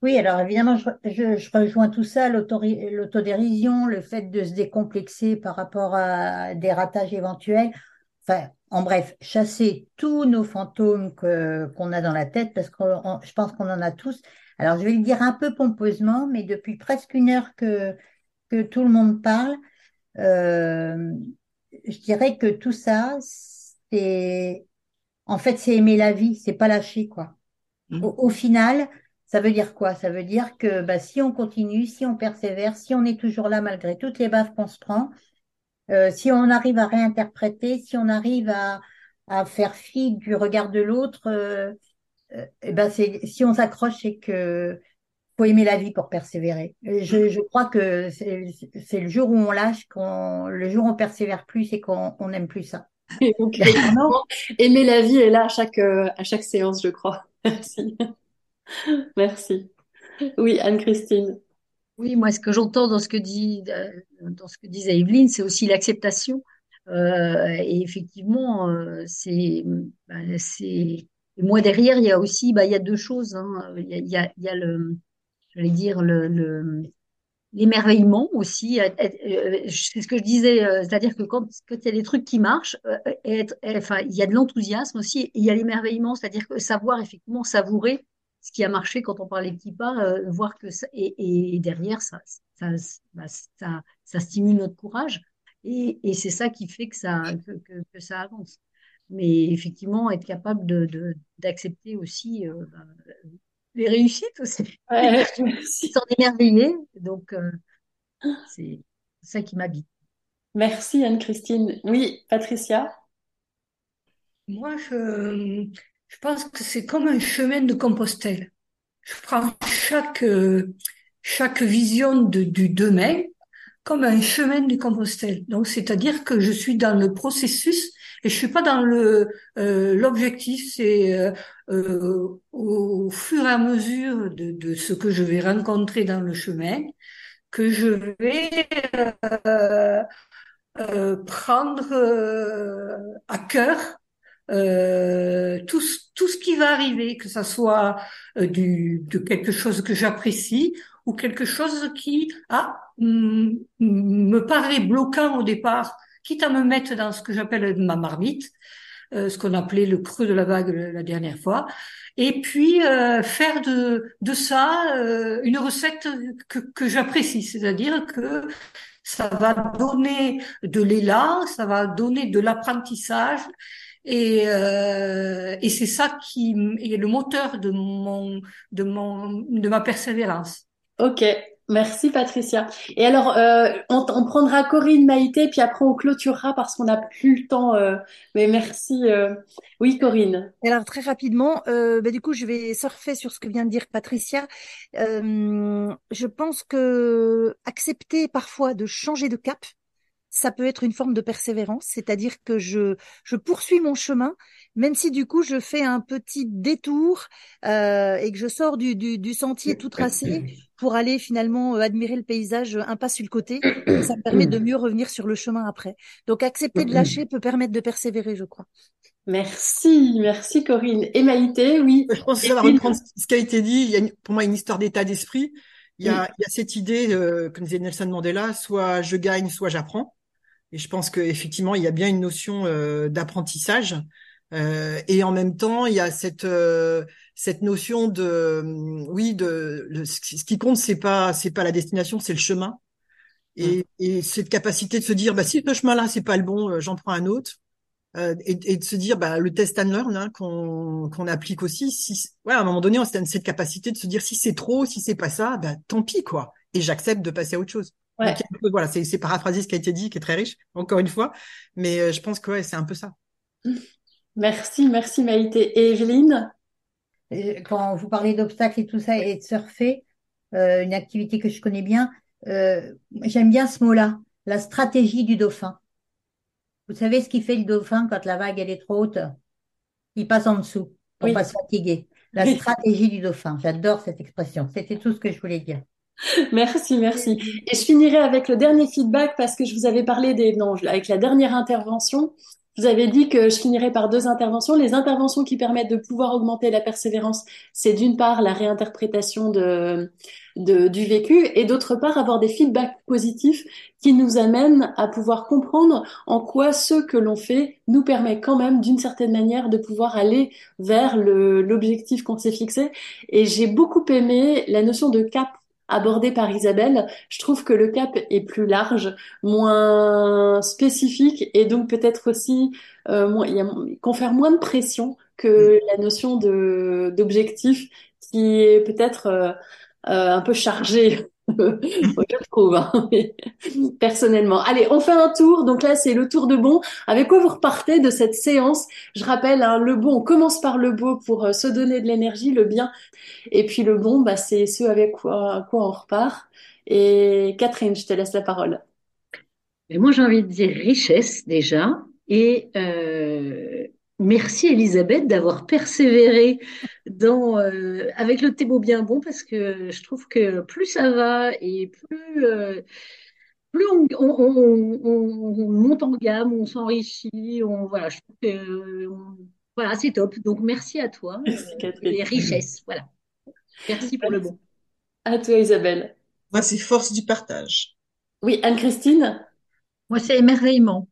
Oui, alors évidemment, je, je, je rejoins tout ça, l'autodérision, le fait de se décomplexer par rapport à des ratages éventuels. Enfin, en bref, chasser tous nos fantômes que, qu'on a dans la tête, parce que on- je pense qu'on en a tous. Alors, je vais le dire un peu pompeusement, mais depuis presque une heure que, que tout le monde parle, euh, je dirais que tout ça, c'est, en fait, c'est aimer la vie, c'est pas lâcher, quoi. Au, au final, ça veut dire quoi? Ça veut dire que bah, si on continue, si on persévère, si on est toujours là malgré toutes les baffes qu'on se prend, euh, si on arrive à réinterpréter, si on arrive à, à faire fi du regard de l'autre, euh, euh, ben c'est, si on s'accroche, c'est que faut aimer la vie pour persévérer. Je, je crois que c'est, le jour où on lâche, qu'on, le jour où on persévère plus, c'est qu'on on n'aime plus ça. Et donc, évidemment, aimer la vie est là à chaque, euh, à chaque séance, je crois. Merci. Merci. Oui, Anne-Christine. Oui, moi, ce que j'entends dans ce que dit, euh, dans ce que disait Evelyne, c'est aussi l'acceptation. Euh, et effectivement, euh, c'est, bah, c'est, et moi derrière, il y a aussi, bah, il y a deux choses. Hein. Il y a, il y a, il y a le, j'allais dire le, le, l'émerveillement aussi. Euh, euh, C'est ce que je disais, euh, c'est-à-dire que quand, quand il y a des trucs qui marchent, être, enfin, il y a de l'enthousiasme aussi, et il y a l'émerveillement, c'est-à-dire que savoir effectivement savourer ce qui a marché quand on parle des petits pas, euh, voir que ça, et, et derrière ça, ça, bah, ça, ça stimule notre courage, et, et c'est ça qui fait que ça, que, que, ça avance. Mais effectivement, être capable de, d'accepter aussi euh, les réussites aussi, Ouais, s'en émerveiller. Donc, euh, c'est ça qui m'habite. Merci Anne-Christine. Oui, Patricia? Moi, je, je pense que c'est comme un chemin de Compostelle. Je prends chaque, chaque vision de, du demain comme un chemin de Compostelle. Donc, c'est-à-dire que je suis dans le processus et je suis pas dans le euh, l'objectif. C'est euh, euh, au fur et à mesure de, de ce que je vais rencontrer dans le chemin que je vais euh, euh, prendre euh, à cœur euh, tout, tout ce qui va arriver, que ça soit du, de quelque chose que j'apprécie ou quelque chose qui ah, me paraît bloquant au départ, quitte à me mettre dans ce que j'appelle ma marmite, euh, ce qu'on appelait le creux de la vague la dernière fois, et puis euh, faire de, de ça euh, une recette que, que j'apprécie, c'est-à-dire que ça va donner de l'élan, ça va donner de l'apprentissage, et, euh, et c'est ça qui est le moteur de mon de mon de ma persévérance. Ok, merci Patricia. Et alors, euh, on, prendra Corinne, Maïté, puis après on clôturera parce qu'on n'a plus le temps. Euh, mais merci. Euh... Oui, Corinne. Alors très rapidement, bah, du coup, je vais surfer sur ce que vient de dire Patricia. je pense que accepter parfois de changer de cap, ça peut être une forme de persévérance, c'est-à-dire que je, je poursuis mon chemin, même si du coup je fais un petit détour euh, et que je sors du, du, du, sentier tout tracé pour aller finalement euh, admirer le paysage un pas sur le côté. ça me permet de mieux revenir sur le chemin après. Donc accepter de lâcher peut permettre de persévérer, je crois. Merci, merci Corinne. Et Maïté, oui. Je pense que ça va reprendre ce qui a été dit. Il y a pour moi une histoire d'état d'esprit. Il y, a, il y a cette idée, euh, comme disait Nelson Mandela, soit je gagne, soit j'apprends. Et je pense qu'effectivement, il y a bien une notion euh, d'apprentissage. Euh, et en même temps, il y a cette euh, cette notion de oui de ce qui compte c'est pas c'est pas la destination c'est le chemin et, mmh. et cette capacité de se dire bah si ce chemin là c'est pas le bon j'en prends un autre euh, et, et, de se dire bah, le test and learn hein, qu'on qu'on applique aussi si ouais à un moment donné on a cette capacité de se dire si c'est trop si c'est pas ça bah tant pis quoi et j'accepte de passer à autre chose ouais. voilà c'est c'est paraphrasé ce qui a été dit qui est très riche encore une fois mais euh, je pense que ouais c'est un peu ça merci merci Maïté et Evelyne? Quand vous parlez d'obstacles et tout ça et de surfer euh, une activité que je connais bien euh, j'aime bien ce mot là la stratégie du dauphin vous savez ce qui fait le dauphin quand la vague elle est trop haute? Il passe en dessous pour pas se fatiguer. La stratégie du dauphin. J'adore cette expression. C'était tout ce que je voulais dire. Merci, merci. Et je finirai avec le dernier feedback parce que je vous avais parlé des non, avec la dernière intervention. Vous avez dit que je finirais par deux interventions. Les interventions qui permettent de pouvoir augmenter la persévérance, c'est d'une part la réinterprétation de, de, du vécu et d'autre part avoir des feedbacks positifs qui nous amènent à pouvoir comprendre en quoi ce que l'on fait nous permet quand même d'une certaine manière de pouvoir aller vers l'objectif qu'on s'est fixé. Et j'ai beaucoup aimé la notion de cap abordé par Isabelle, je trouve que le cap est plus large, moins spécifique et donc peut-être aussi euh, moins, il y a, confère moins de pression que la notion de d'objectif qui est peut-être euh, euh, un peu chargée je trouve, hein, personnellement. Allez, on fait un tour. Donc là, c'est le tour de bon. Avec quoi vous repartez de cette séance? Je rappelle, hein, le bon, on commence par le beau pour euh, se donner de l'énergie, le bien. Et puis le bon, bah, c'est ce avec quoi, quoi on repart. Et Catherine, je te laisse la parole. Moi, j'ai envie de dire richesse déjà. Et euh, Merci Elisabeth d'avoir persévéré dans euh, avec le thé bien bon parce que je trouve que plus ça va et plus euh, plus on, on, on, monte en gamme, on s'enrichit, on voilà, je trouve que voilà c'est top. Donc merci à toi euh, les richesses, voilà. Merci pour le bon. À toi Isabelle. Moi c'est force du partage. Oui Anne-Christine? Moi c'est émerveillement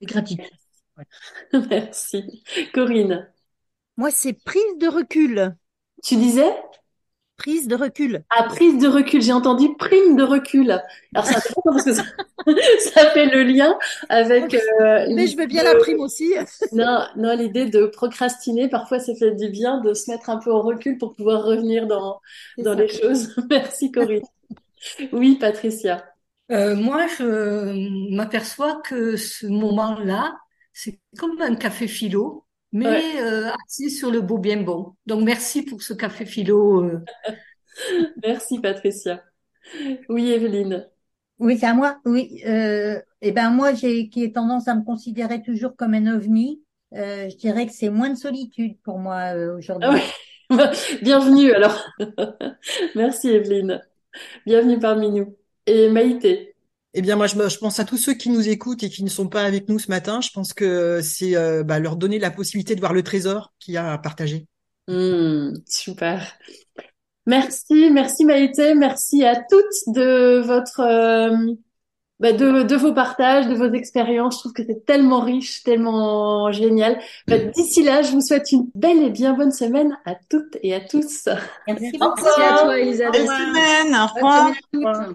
et gratitude. Merci. Corinne. Moi, c'est prise de recul. Tu disais? Prise de recul. Ah, prise de recul. J'ai entendu prime de recul. Alors, c'est intéressant parce que ça, ça, fait le lien avec. Euh, Mais je veux bien la prime aussi. non, non, l'idée de procrastiner. Parfois, ça fait du bien de se mettre un peu en recul pour pouvoir revenir dans, dans les choses. Merci, Corinne. oui, Patricia. Euh, moi, je m'aperçois que ce moment-là, c'est comme un café philo, mais euh, assis sur le beau bien bon. Donc merci pour ce café philo. Euh. merci Patricia. Oui, Evelyne. Oui, c'est à moi. Oui. Euh, eh ben moi, j'ai qui ai tendance à me considérer toujours comme un ovni. Euh, je dirais que c'est moins de solitude pour moi euh, aujourd'hui. Ah Bienvenue alors. merci Evelyne. Bienvenue parmi nous. Et Maïté. Eh bien, moi, je, je, pense à tous ceux qui nous écoutent et qui ne sont pas avec nous ce matin. Je pense que c'est euh, bah, leur donner la possibilité de voir le trésor qu'il y a à partager. Mmh, super. Merci, merci Maïté, merci à toutes de votre, euh, bah, de, de, vos partages, de vos expériences. Je trouve que c'est tellement riche, tellement génial. Bah, D'ici là, je vous souhaite une belle et bien bonne semaine à toutes et à tous. Merci, merci à toi, Elisabeth. Bonne semaine. Au revoir. Au revoir.